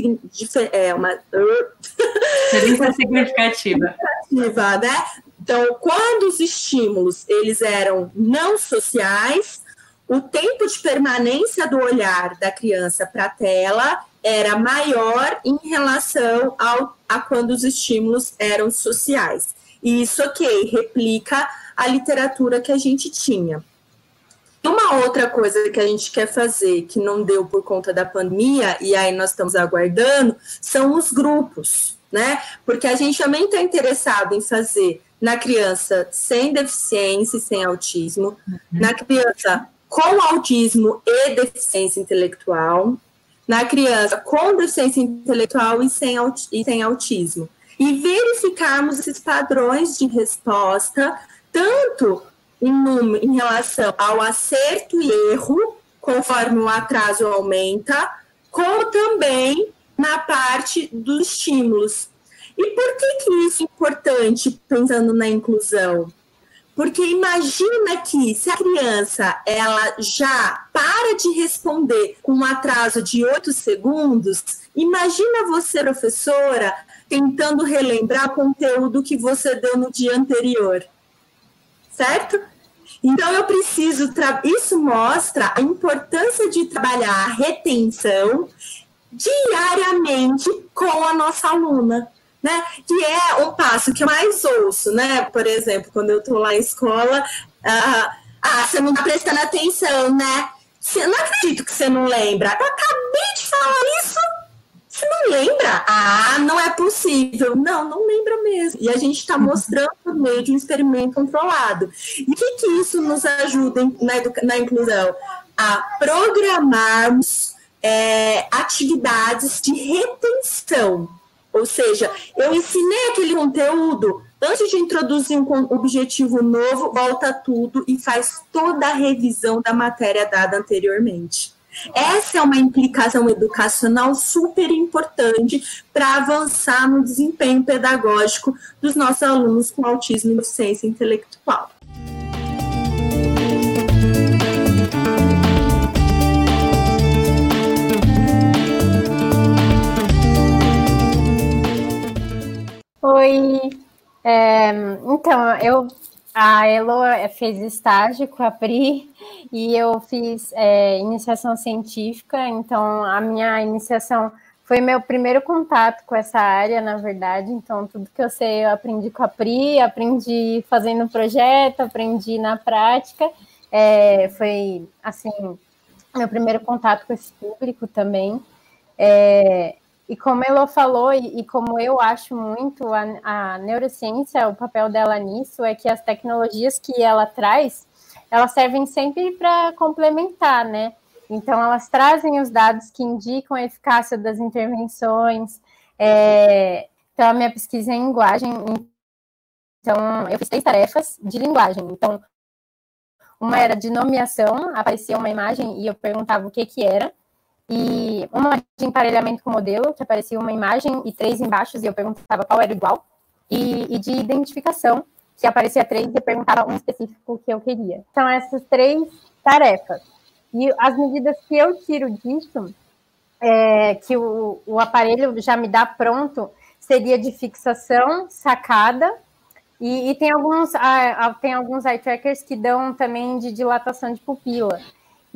é, uma diferença significativa. significativa, né? Então, quando os estímulos eles eram não sociais, o tempo de permanência do olhar da criança para a tela era maior em relação ao, a quando os estímulos eram sociais. E isso, ok, replica a literatura que a gente tinha. Uma outra coisa que a gente quer fazer, que não deu por conta da pandemia, e aí nós estamos aguardando, são os grupos, né? Porque a gente também está interessado em fazer na criança sem deficiência e sem autismo, uhum. na criança com autismo e deficiência intelectual, na criança com deficiência intelectual e sem, e sem autismo. E verificarmos esses padrões de resposta tanto em, em relação ao acerto e erro, conforme o atraso aumenta, como também na parte dos estímulos. E por que, que isso é importante pensando na inclusão? Porque imagina que se a criança ela já para de responder com um atraso de oito segundos, imagina você, professora, tentando relembrar conteúdo que você deu no dia anterior certo? Então eu preciso, isso mostra a importância de trabalhar a retenção diariamente com a nossa aluna. Né? Que é um passo que eu mais ouço, né? Por exemplo, quando eu estou lá na escola, ah, ah, você não está prestando atenção, né? Não acredito que você não lembra. Eu acabei de falar isso você não lembra? Ah, não é possível. Não, não lembra mesmo. E a gente está mostrando por meio de um experimento controlado. E o que, que isso nos ajuda na, na inclusão? A programarmos é, atividades de retenção. Ou seja, eu ensinei aquele conteúdo, antes de introduzir um objetivo novo, volta tudo e faz toda a revisão da matéria dada anteriormente. Essa é uma implicação educacional super importante para avançar no desempenho pedagógico dos nossos alunos com autismo e deficiência intelectual. Oi, é, então eu a Elo fez estágio com a Pri e eu fiz é, iniciação científica, então a minha iniciação foi meu primeiro contato com essa área, na verdade. Então, tudo que eu sei eu aprendi com a Pri, aprendi fazendo projeto, aprendi na prática. É, foi, assim, meu primeiro contato com esse público também. É, e como Elo falou, e, e, como eu acho muito, a, a neurociência, o papel dela nisso é que as tecnologias que ela traz, elas servem sempre para complementar, né? Então, elas trazem os dados que indicam a eficácia das intervenções. É, então, a minha pesquisa é em linguagem. Então, eu fiz três tarefas de linguagem. Então, uma era de nomeação, aparecia uma imagem e eu perguntava o que que era e uma de emparelhamento com modelo, que aparecia uma imagem e três embaixo, e eu perguntava qual era igual, e, e de identificação, que aparecia três e eu perguntava um específico que eu queria. São essas três tarefas. E as medidas que eu tiro disso, é, que o, o aparelho já me dá pronto, seria de fixação, sacada, e, e, tem alguns tem alguns eye trackers que dão também de dilatação de pupila.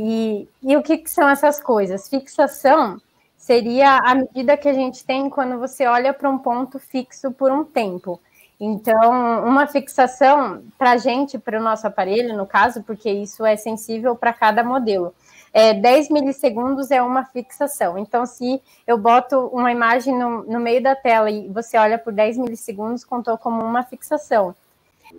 E, e o que, que são essas coisas? Fixação seria a medida que a gente tem quando você olha para um ponto fixo por um tempo. Então, uma fixação para a gente, para o nosso aparelho, no caso, porque isso é sensível para cada modelo. É, 10 milissegundos é uma fixação. Então, se eu boto uma imagem no, no meio da tela e você olha por 10 milissegundos, contou como uma fixação.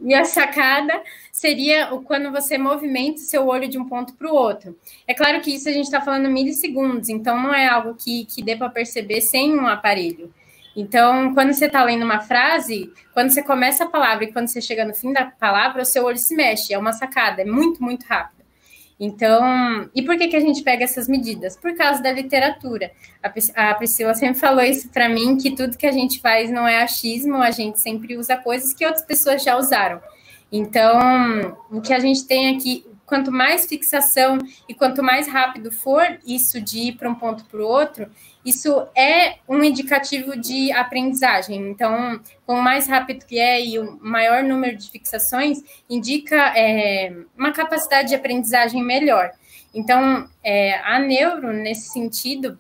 E a sacada seria quando você movimenta o seu olho de um ponto para o outro. É claro que isso a gente está falando milissegundos, então não é algo que, que dê para perceber sem um aparelho. Então, quando você está lendo uma frase, quando você começa a palavra e quando você chega no fim da palavra, o seu olho se mexe. É uma sacada, é muito, muito rápido. Então, e por que, que a gente pega essas medidas? Por causa da literatura. A, Priscila sempre falou isso para mim, que tudo que a gente faz não é achismo, a gente sempre usa coisas que outras pessoas já usaram. Então, o que a gente tem aqui, quanto mais fixação e quanto mais rápido for isso de ir para um ponto para o outro, isso é um indicativo de aprendizagem. Então, quanto mais rápido que é e o maior número de fixações, indica é, uma capacidade de aprendizagem melhor. Então, é, a neuro, nesse sentido,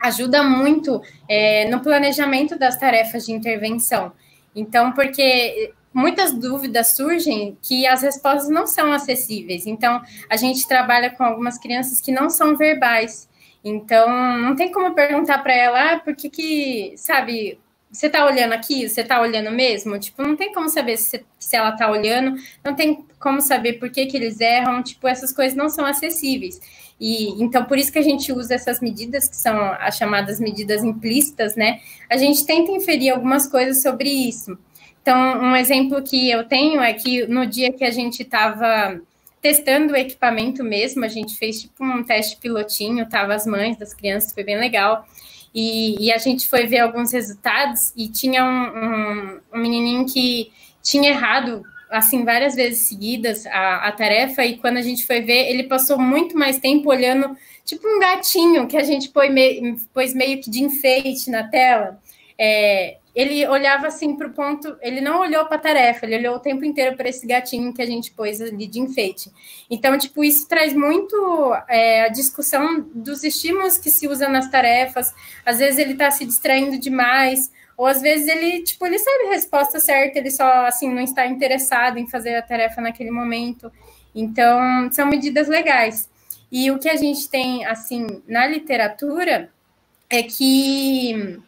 ajuda muito é, no planejamento das tarefas de intervenção. Então, porque muitas dúvidas surgem que as respostas não são acessíveis. Então, a gente trabalha com algumas crianças que não são verbais. Então, não tem como perguntar para ela, ah, por que que, sabe, você tá olhando aqui, você tá olhando mesmo? Tipo, não tem como saber se, se ela tá olhando, não tem como saber por que que eles erram, tipo, essas coisas não são acessíveis. E então por isso que a gente usa essas medidas que são as chamadas medidas implícitas, né? A gente tenta inferir algumas coisas sobre isso. Então, um exemplo que eu tenho é que no dia que a gente estava testando o equipamento mesmo, a gente fez tipo um teste pilotinho, tava as mães das crianças, foi bem legal. E, e a gente foi ver alguns resultados e tinha um, um, um, menininho que tinha errado assim várias vezes seguidas a, a tarefa e quando a gente foi ver ele passou muito mais tempo olhando tipo um gatinho que a gente pôs, me, pôs meio que de enfeite na tela é, ele olhava assim para o ponto, ele não olhou para a tarefa, ele olhou o tempo inteiro para esse gatinho que a gente pôs ali de enfeite. Então, tipo, isso traz muito é, a discussão dos estímulos que se usa nas tarefas. Às vezes ele está se distraindo demais, ou às vezes ele, tipo, ele sabe a resposta certa, ele só assim não está interessado em fazer a tarefa naquele momento. Então, são medidas legais. E o que a gente tem assim na literatura é que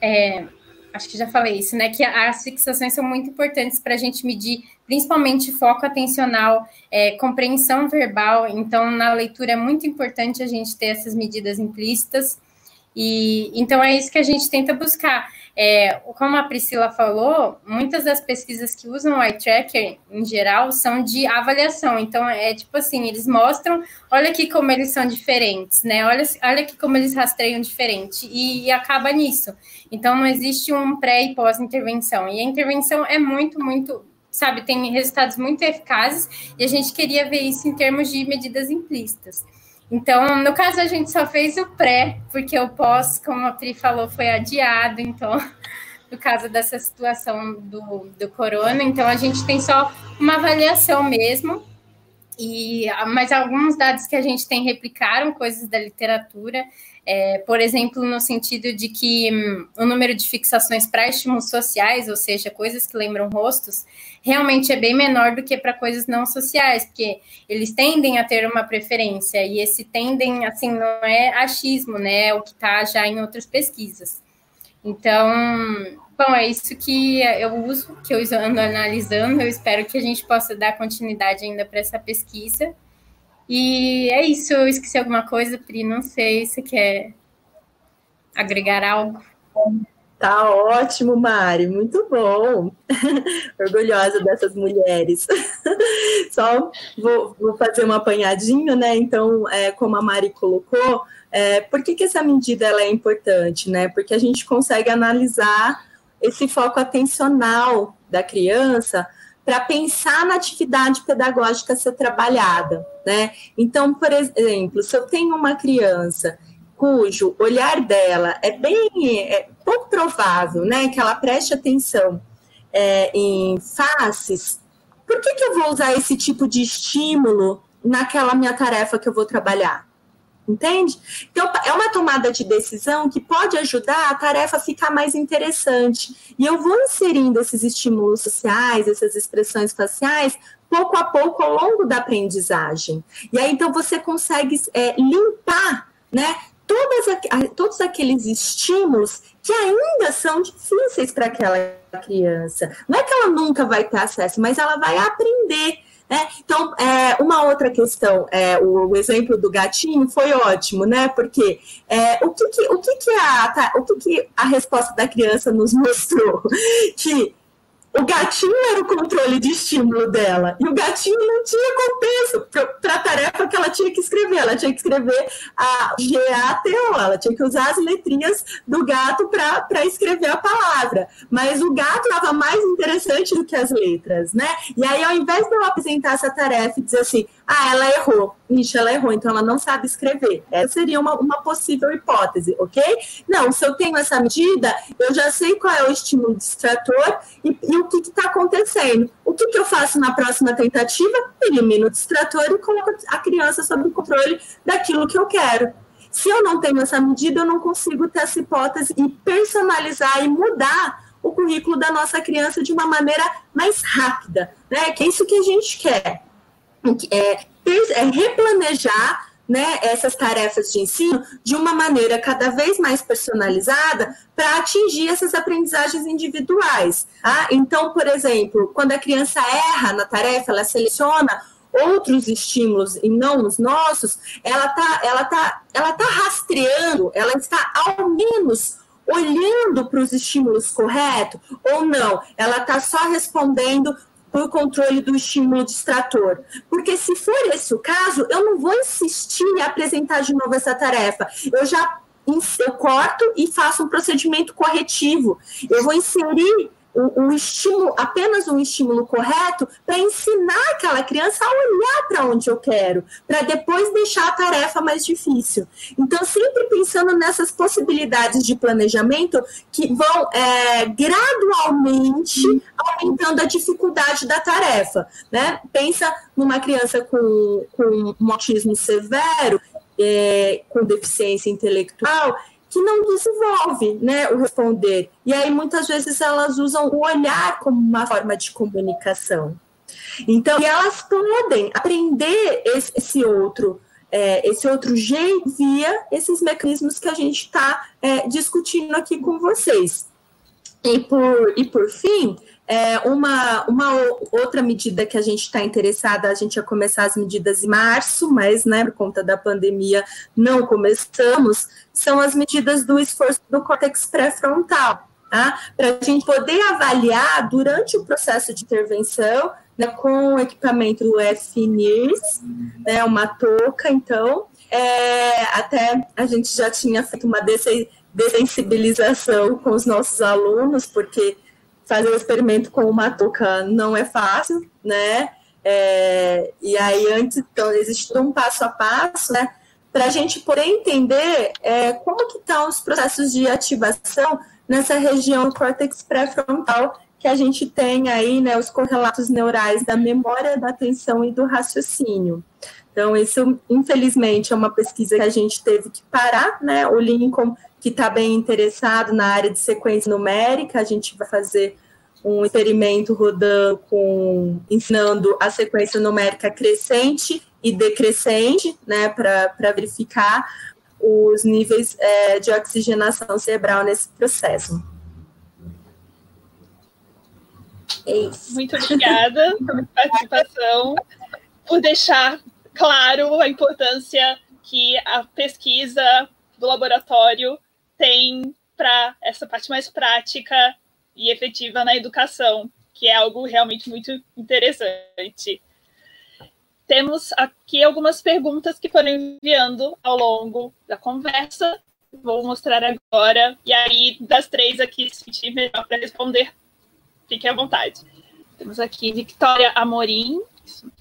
é, acho que já falei isso, né? Que as fixações são muito importantes para a gente medir, principalmente foco atencional, é, compreensão verbal. Então, na leitura é muito importante a gente ter essas medidas implícitas. E então é isso que a gente tenta buscar. É, como a Priscila falou, muitas das pesquisas que usam o eye tracker em geral são de avaliação. Então é tipo assim, eles mostram, olha aqui como eles são diferentes, né? Olha, olha aqui como eles rastreiam diferente e, e acaba nisso. Então não existe um pré e pós intervenção. E a intervenção é muito, muito sabe, tem resultados muito eficazes e a gente queria ver isso em termos de medidas implícitas. Então, no caso, a gente só fez o pré, porque o pós, como a Pri falou, foi adiado, então, no caso dessa situação do, do corona, então a gente tem só uma avaliação mesmo, e mas alguns dados que a gente tem replicaram coisas da literatura, é, por exemplo, no sentido de que hum, o número de fixações para estímulos sociais, ou seja, coisas que lembram rostos, realmente é bem menor do que para coisas não sociais, porque eles tendem a ter uma preferência, e esse tendem, assim, não é achismo, né? É o que está já em outras pesquisas. Então, bom, é isso que eu uso, que eu ando analisando. Eu espero que a gente possa dar continuidade ainda para essa pesquisa. E é isso, eu esqueci alguma coisa, Pri, não sei se quer agregar algo. Tá ótimo, Mari, muito bom. Orgulhosa dessas mulheres. Só vou, vou, fazer um apanhadinho, né? Então, é, como a Mari colocou, é, por que, que essa medida ela é importante, né? Porque a gente consegue analisar esse foco atencional da criança para pensar na atividade pedagógica a ser trabalhada, né? Então, por exemplo, se eu tenho uma criança cujo olhar dela é bem é pouco provável, né, que ela preste atenção é, em faces, por que, que eu vou usar esse tipo de estímulo naquela minha tarefa que eu vou trabalhar? Entende? Então, é uma tomada de decisão que pode ajudar a tarefa a ficar mais interessante. E eu vou inserindo esses estímulos sociais, essas expressões faciais, pouco a pouco ao longo da aprendizagem. E aí, então, você consegue é, limpar, né? Todas, todos aqueles estímulos que ainda são difíceis para aquela criança. Não é que ela nunca vai ter acesso, mas ela vai aprender. Né? Então, é, uma outra questão, é, o, o, exemplo do gatinho foi ótimo, né? Porque é, o, que, que, o, que, que, a, tá, o que, que a resposta da criança nos mostrou? Que o gatinho era o controle de estímulo dela. E o gatinho não tinha contexto para a tarefa que ela tinha que escrever. Ela tinha que escrever a G-A-T-O. Ela tinha que usar as letrinhas do gato para escrever a palavra. Mas o gato estava mais interessante do que as letras, né? E aí, ao invés de eu apresentar essa tarefa e dizer assim, ah, ela errou. Ixi, ela errou, então ela não sabe escrever. Essa seria uma, uma possível hipótese, ok? Não, se eu tenho essa medida, eu já sei qual é o estímulo distrator e, e o que está acontecendo. O que, que, eu faço na próxima tentativa? Elimino o distrator e coloco a criança sob o controle daquilo que eu quero. Se eu não tenho essa medida, eu não consigo ter essa hipótese e personalizar e mudar o currículo da nossa criança de uma maneira mais rápida, né? Que é isso que a gente quer é, é replanejar né, essas tarefas de ensino de uma maneira cada vez mais personalizada para atingir essas aprendizagens individuais. Tá? Então, por exemplo, quando a criança erra na tarefa, ela seleciona outros estímulos e não os nossos, ela está ela tá, ela tá rastreando, ela está ao menos olhando para os estímulos corretos ou não, ela está só respondendo por controle do estímulo distrator. Porque se for esse o caso, eu não vou insistir em apresentar de novo essa tarefa. Eu já eu corto e faço um procedimento corretivo. Eu vou inserir um, estímulo, apenas um estímulo correto, para ensinar aquela criança a olhar para onde eu quero, para depois deixar a tarefa mais difícil. Então, sempre pensando nessas possibilidades de planejamento que vão é, gradualmente aumentando a dificuldade da tarefa. Né? Pensa numa criança com, com um autismo severo, é, com deficiência intelectual, que não desenvolve né, o responder. E aí, muitas vezes, elas usam o olhar como uma forma de comunicação. Então, elas podem aprender esse, esse outro. É, esse outro jeito via esses mecanismos que a gente está é, discutindo aqui com vocês. E por, e por fim, é, uma, uma outra medida que a gente está interessada, a gente ia começar as medidas em março, mas né, por conta da pandemia não começamos, são as medidas do esforço do córtex pré-frontal, tá? para a gente poder avaliar durante o processo de intervenção, né, com o equipamento do FNIRS, né, uma touca, então, é, até a gente já tinha feito uma dessensibilização com os nossos alunos, porque fazer o experimento com uma touca não é fácil, né? É, e aí, antes, então, existe um passo a passo, né? Para a gente poder entender é, como que estão os processos de ativação nessa região do córtex pré-frontal que a gente tem aí, né, os correlatos neurais da memória, da atenção e do raciocínio. Então, isso, infelizmente, é uma pesquisa que a gente teve que parar, né? O Lincoln que está bem interessado na área de sequência numérica, a gente vai fazer um experimento rodando com ensinando a sequência numérica crescente e decrescente, né, para verificar os níveis é, de oxigenação cerebral nesse processo. É isso. Muito obrigada pela participação, por deixar claro a importância que a pesquisa do laboratório tem para essa parte mais prática e efetiva na educação, que é algo realmente muito interessante. Temos aqui algumas perguntas que foram enviando ao longo da conversa. Vou mostrar agora. E aí, das três aqui, se sentir melhor para responder, fique à vontade. Temos aqui Victoria Amorim,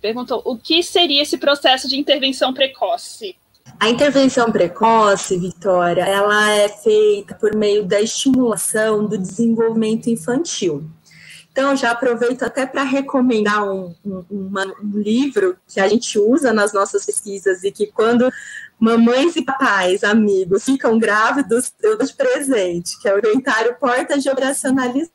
perguntou o que seria esse processo de intervenção precoce? A intervenção precoce, Vitória, ela é feita por meio da estimulação do desenvolvimento infantil. Então, já aproveito até para recomendar um, um, uma, um, livro que a gente usa nas nossas pesquisas e que quando mamães e papais, amigos, ficam grávidos, eu dou de presente, que é o inventário Porta Geogracionalizado,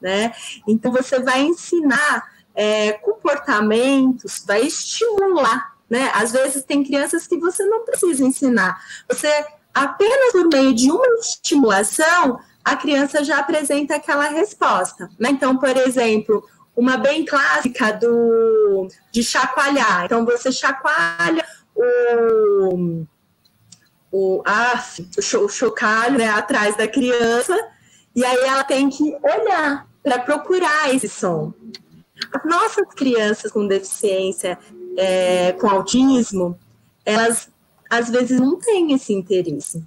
né? Então, você vai ensinar é, comportamentos, vai estimular né? Às vezes tem crianças que você não precisa ensinar. Você apenas por meio de uma estimulação, a criança já apresenta aquela resposta. Né? Então, por exemplo, uma bem clássica do de chacoalhar. Então, você chacoalha o, o, ah, o chocalho né, atrás da criança, e aí ela tem que olhar para procurar esse som. As nossas crianças com deficiência, é, com autismo, elas às vezes não têm esse interesse.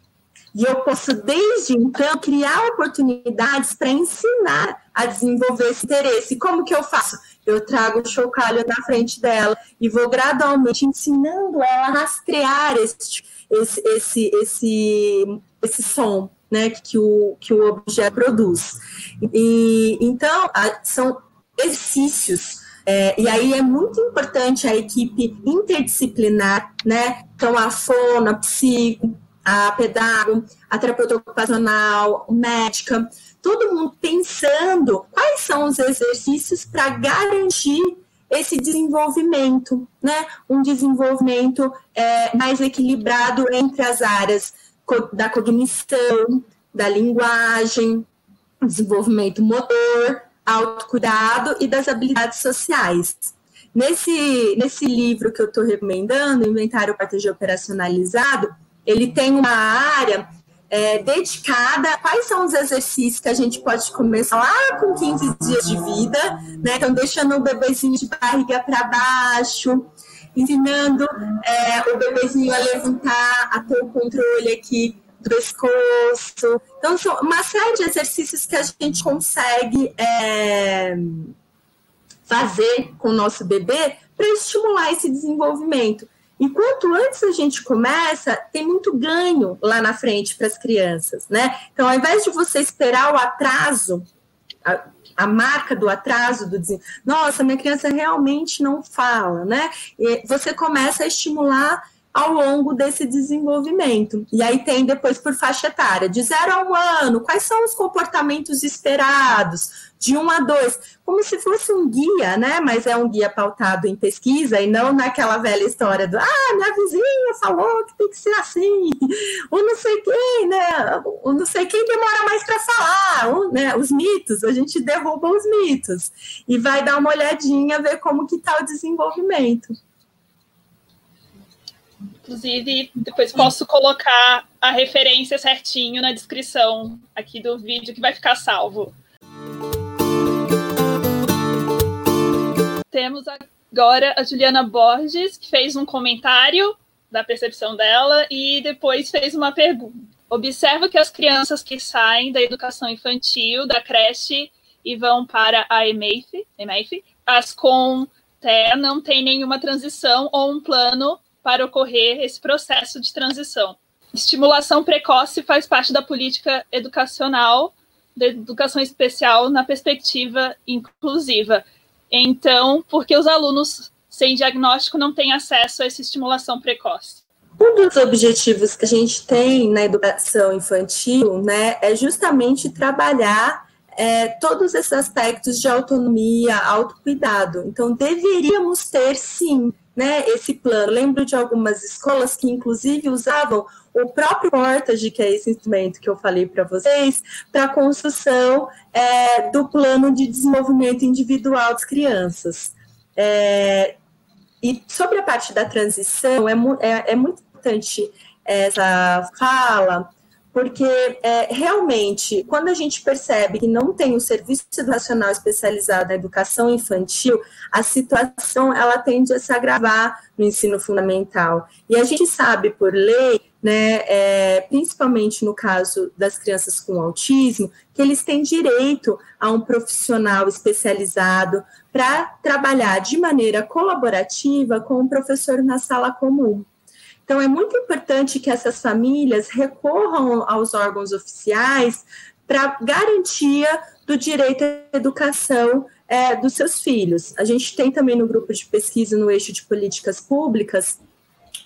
E eu posso, desde então, criar oportunidades para ensinar a desenvolver esse interesse. Como que eu faço? Eu trago o chocalho na frente dela e vou gradualmente ensinando ela a rastrear esse, esse, esse, esse, esse som né, que, o, que o objeto produz. E, então, são exercícios é, e aí é muito importante a equipe interdisciplinar, né? Então, a fono, a psico, a pedago, a terapeuta ocupacional, médica, todo mundo pensando quais são os exercícios para garantir esse desenvolvimento, né? Um desenvolvimento é, mais equilibrado entre as áreas da cognição, da linguagem, desenvolvimento motor, autocuidado e das habilidades sociais. Nesse, nesse livro que eu estou recomendando, Inventário Parteja Operacionalizado, ele tem uma área é, dedicada a quais são os exercícios que a gente pode começar lá com 15 dias de vida, né? Então, deixando o bebezinho de barriga para baixo, ensinando é, o bebezinho a levantar, a ter o controle aqui pescoço. Então, são uma série de exercícios que a gente consegue é, fazer com o nosso bebê para estimular esse desenvolvimento. E quanto antes a gente começa, tem muito ganho lá na frente para as crianças, né? Então, ao invés de você esperar o atraso, a, a marca do atraso, do nossa, minha criança realmente não fala, né? E você começa a estimular ao longo desse desenvolvimento. E aí tem depois por faixa etária, de 0 a 1 um ano, quais são os comportamentos esperados, de 1 um a 2, como se fosse um guia, né? Mas é um guia pautado em pesquisa e não naquela velha história do ah, minha vizinha falou que tem que ser assim, ou não sei quem, né? Não sei quem demora mais para falar, ou, né? Os mitos, a gente derruba os mitos e vai dar uma olhadinha, ver como que está o desenvolvimento. Inclusive, depois posso colocar a referência certinho na descrição aqui do vídeo que vai ficar salvo. Temos agora a Juliana Borges, que fez um comentário da percepção dela e depois fez uma pergunta. Observo que as crianças que saem da educação infantil, da creche e vão para a EMEIF as com TE não tem nenhuma transição ou um plano para ocorrer esse processo de transição. Estimulação precoce faz parte da política educacional, da educação especial na perspectiva inclusiva. Então, por que os alunos sem diagnóstico não têm acesso a essa estimulação precoce? Um dos objetivos que a gente tem na educação infantil né, é justamente trabalhar é, todos esses aspectos de autonomia, autocuidado. Então, deveríamos ter, sim, né, esse plano. Lembro de algumas escolas que, inclusive, usavam o próprio Portage, que é esse instrumento que eu falei para vocês, para a construção é, do plano de desenvolvimento individual das crianças. É, e sobre a parte da transição, é, é, é muito importante essa fala, porque é, realmente, quando a gente percebe que não tem o um serviço educacional especializado na educação infantil, a situação ela tende a se agravar no ensino fundamental. E a gente sabe por lei, né, é, principalmente no caso das crianças com autismo, que eles têm direito a um profissional especializado para trabalhar de maneira colaborativa com o professor na sala comum. Então, é muito importante que essas famílias recorram aos órgãos oficiais para garantia do direito à educação é, dos seus filhos. A gente tem também no grupo de pesquisa no eixo de políticas públicas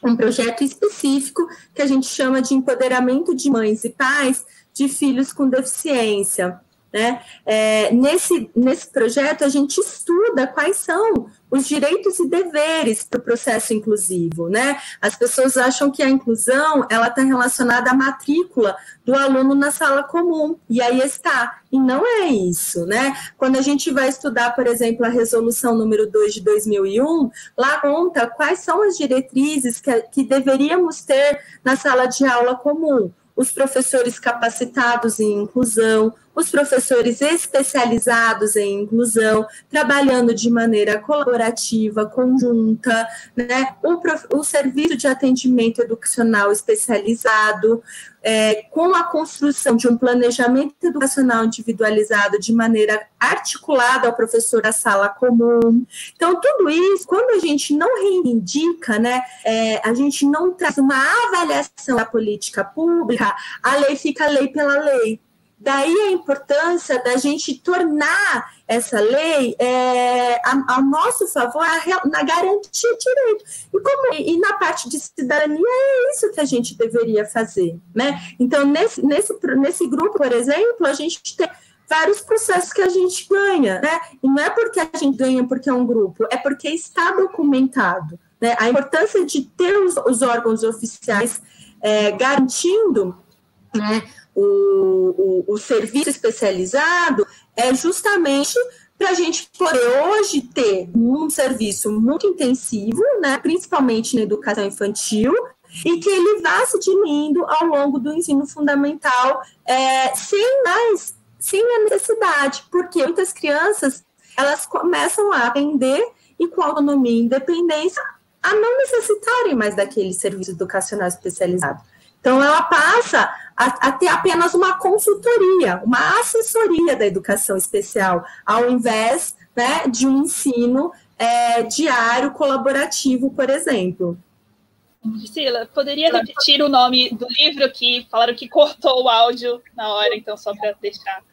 um projeto específico que a gente chama de empoderamento de mães e pais de filhos com deficiência. Né? É, nesse, nesse projeto, a gente estuda quais são os direitos e deveres para o processo inclusivo, né? As pessoas acham que a inclusão ela está relacionada à matrícula do aluno na sala comum, e aí está. E não é isso, né? Quando a gente vai estudar, por exemplo, a resolução número 2 de 2001, lá conta quais são as diretrizes que, que deveríamos ter na sala de aula comum os professores capacitados em inclusão, os professores especializados em inclusão, trabalhando de maneira colaborativa, conjunta, né? o, o serviço de atendimento educacional especializado, é, com a construção de um planejamento educacional individualizado de maneira articulada ao professor da sala comum. Então, tudo isso, quando a gente não reivindica, né, é, a gente não traz uma avaliação da política pública, a lei fica lei pela lei. Daí a importância da gente tornar essa lei é, ao nosso favor a, na garantia de direito. E, como, e na parte de cidadania é isso que a gente deveria fazer. Né? Então, nesse, nesse, nesse grupo, por exemplo, a gente tem vários processos que a gente ganha. Né? E não é porque a gente ganha porque é um grupo, é porque está documentado. Né? A importância de ter os, os órgãos oficiais é, garantindo né, o, o, o serviço especializado é justamente para a gente poder hoje ter um serviço muito intensivo, né, principalmente na educação infantil, e que ele vá se diminuindo ao longo do ensino fundamental é, sem mais, sem a necessidade, porque muitas crianças elas começam a aprender e com autonomia e independência a não necessitarem mais daquele serviço educacional especializado. Então, ela passa a, a, ter apenas uma consultoria, uma assessoria da educação especial, ao invés né, de um ensino é, diário colaborativo, por exemplo. Priscila, poderia repetir o nome do livro que falaram que cortou o áudio na hora, então, só para deixar.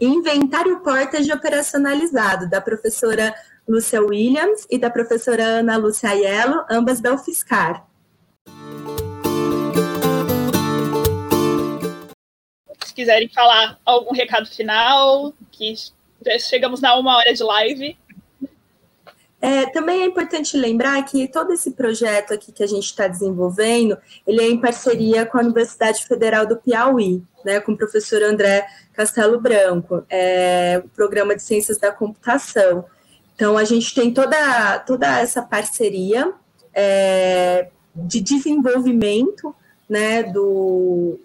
Inventário Portas Operacionalizado, da professora Lúcia Williams e da professora Ana Lúcia Aiello, ambas da UFSCar. Quiserem falar algum recado final, que chegamos na uma hora de live. É, também é importante lembrar que todo esse projeto aqui que a gente está desenvolvendo, ele é em parceria com a Universidade Federal do Piauí, né, com o professor André Castelo Branco, é, o programa de Ciências da Computação. Então, a gente tem toda, toda essa parceria é, de desenvolvimento né, do,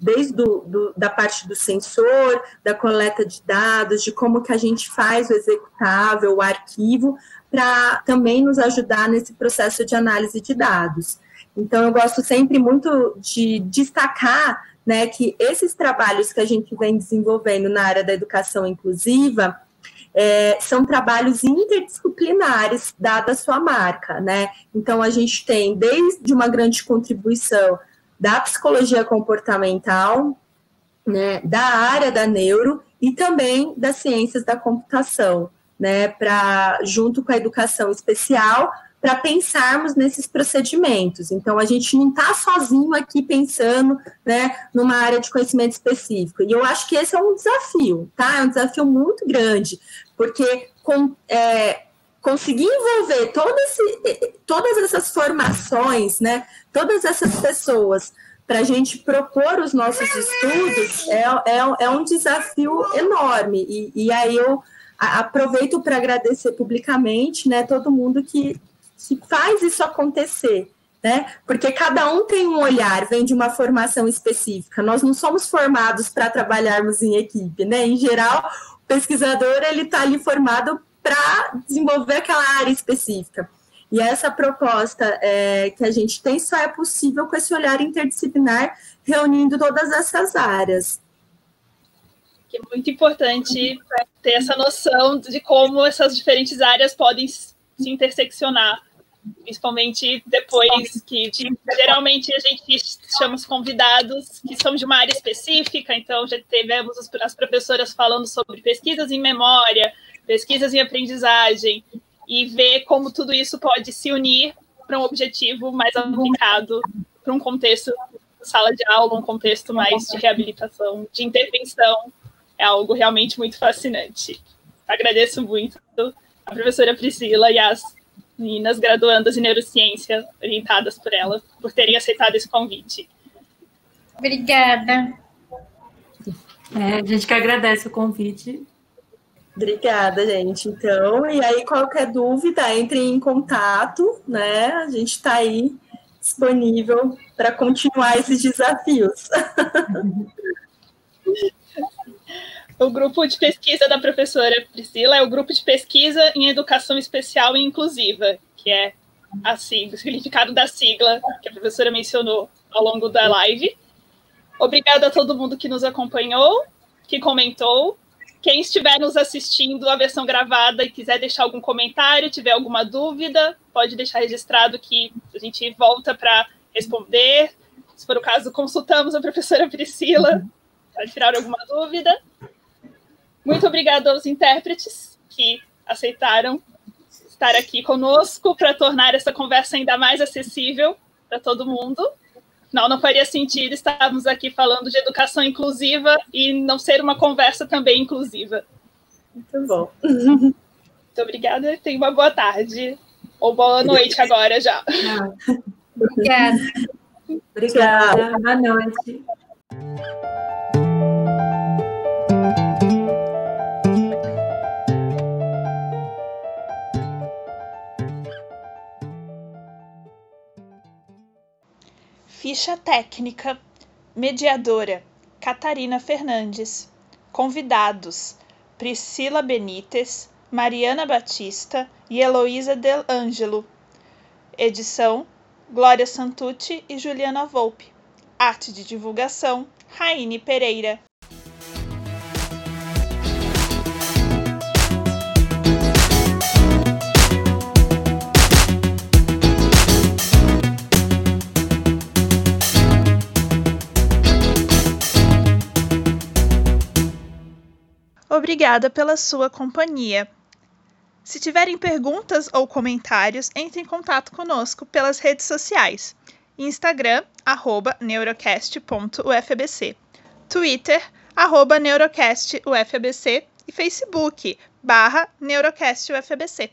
desde do, do, da parte do sensor, da coleta de dados, de como que a gente faz o executável, o arquivo, para também nos ajudar nesse processo de análise de dados. Então, eu gosto sempre muito de destacar né, que esses trabalhos que a gente vem desenvolvendo na área da educação inclusiva é, são trabalhos interdisciplinares, dada a sua marca, né? Então, a gente tem desde uma grande contribuição da psicologia comportamental, né, da área da neuro e também das ciências da computação, né, para junto com a educação especial, para pensarmos nesses procedimentos. Então, a gente não está sozinho aqui pensando né, numa área de conhecimento específico. E eu acho que esse é um desafio, tá? É um desafio muito grande, porque com, é, conseguir envolver todo esse, todas essas formações, né, todas essas pessoas, para a gente propor os nossos estudos, é, é, é um desafio enorme. E, e aí eu aproveito para agradecer publicamente né, todo mundo que, que faz isso acontecer. Né? Porque cada um tem um olhar, vem de uma formação específica. Nós não somos formados para trabalharmos em equipe, né? Em geral, o pesquisador ele está ali formado para desenvolver aquela área específica. E essa proposta é, que a gente tem só é possível com esse olhar interdisciplinar, reunindo todas essas áreas. Que é muito importante ter essa noção de como essas diferentes áreas podem se interseccionar, principalmente depois que geralmente a gente chama os convidados que são de uma área específica, então já tivemos as professoras falando sobre pesquisas em memória, pesquisas em aprendizagem, e ver como tudo isso pode se unir para um objetivo mais aplicado para um contexto sala de aula, um contexto mais de reabilitação, de intervenção é algo realmente muito fascinante. Agradeço muito a professora Priscila e as meninas graduandas em neurociência, orientadas por ela, por terem aceitado esse convite. Obrigada. É, a gente que agradece o convite. Obrigada, gente. Então, e aí, qualquer dúvida, entre em contato, né? A gente está aí disponível para continuar esses desafios. O grupo de pesquisa da professora Priscila é o grupo de pesquisa em educação especial e inclusiva, que é a sigla, o significado da sigla que a professora mencionou ao longo da live. Obrigada a todo mundo que nos acompanhou, que comentou. Quem estiver nos assistindo a versão gravada e quiser deixar algum comentário, tiver alguma dúvida, pode deixar registrado que a gente volta para responder. Se for o caso, consultamos a professora Priscila para tirar alguma dúvida. Muito obrigada aos intérpretes que aceitaram estar aqui conosco para tornar essa conversa ainda mais acessível para todo mundo. Não, não faria sentido estarmos aqui falando de educação inclusiva e não ser uma conversa também inclusiva. Muito bom. Muito obrigada. Tenha uma boa tarde. Ou boa noite agora já. Obrigada. Obrigada. Boa noite. Ficha técnica. Mediadora: Catarina Fernandes. Convidados: Priscila Benites, Mariana Batista e Heloísa Del Ângelo. Edição: Glória Santucci e Juliana Volpe. Arte de divulgação: Raine Pereira. Obrigada pela sua companhia. Se tiverem perguntas ou comentários, entre em contato conosco pelas redes sociais. Instagram, neurocast.ufbc. Twitter, neurocastufbc. E Facebook, barra neurocastufbc.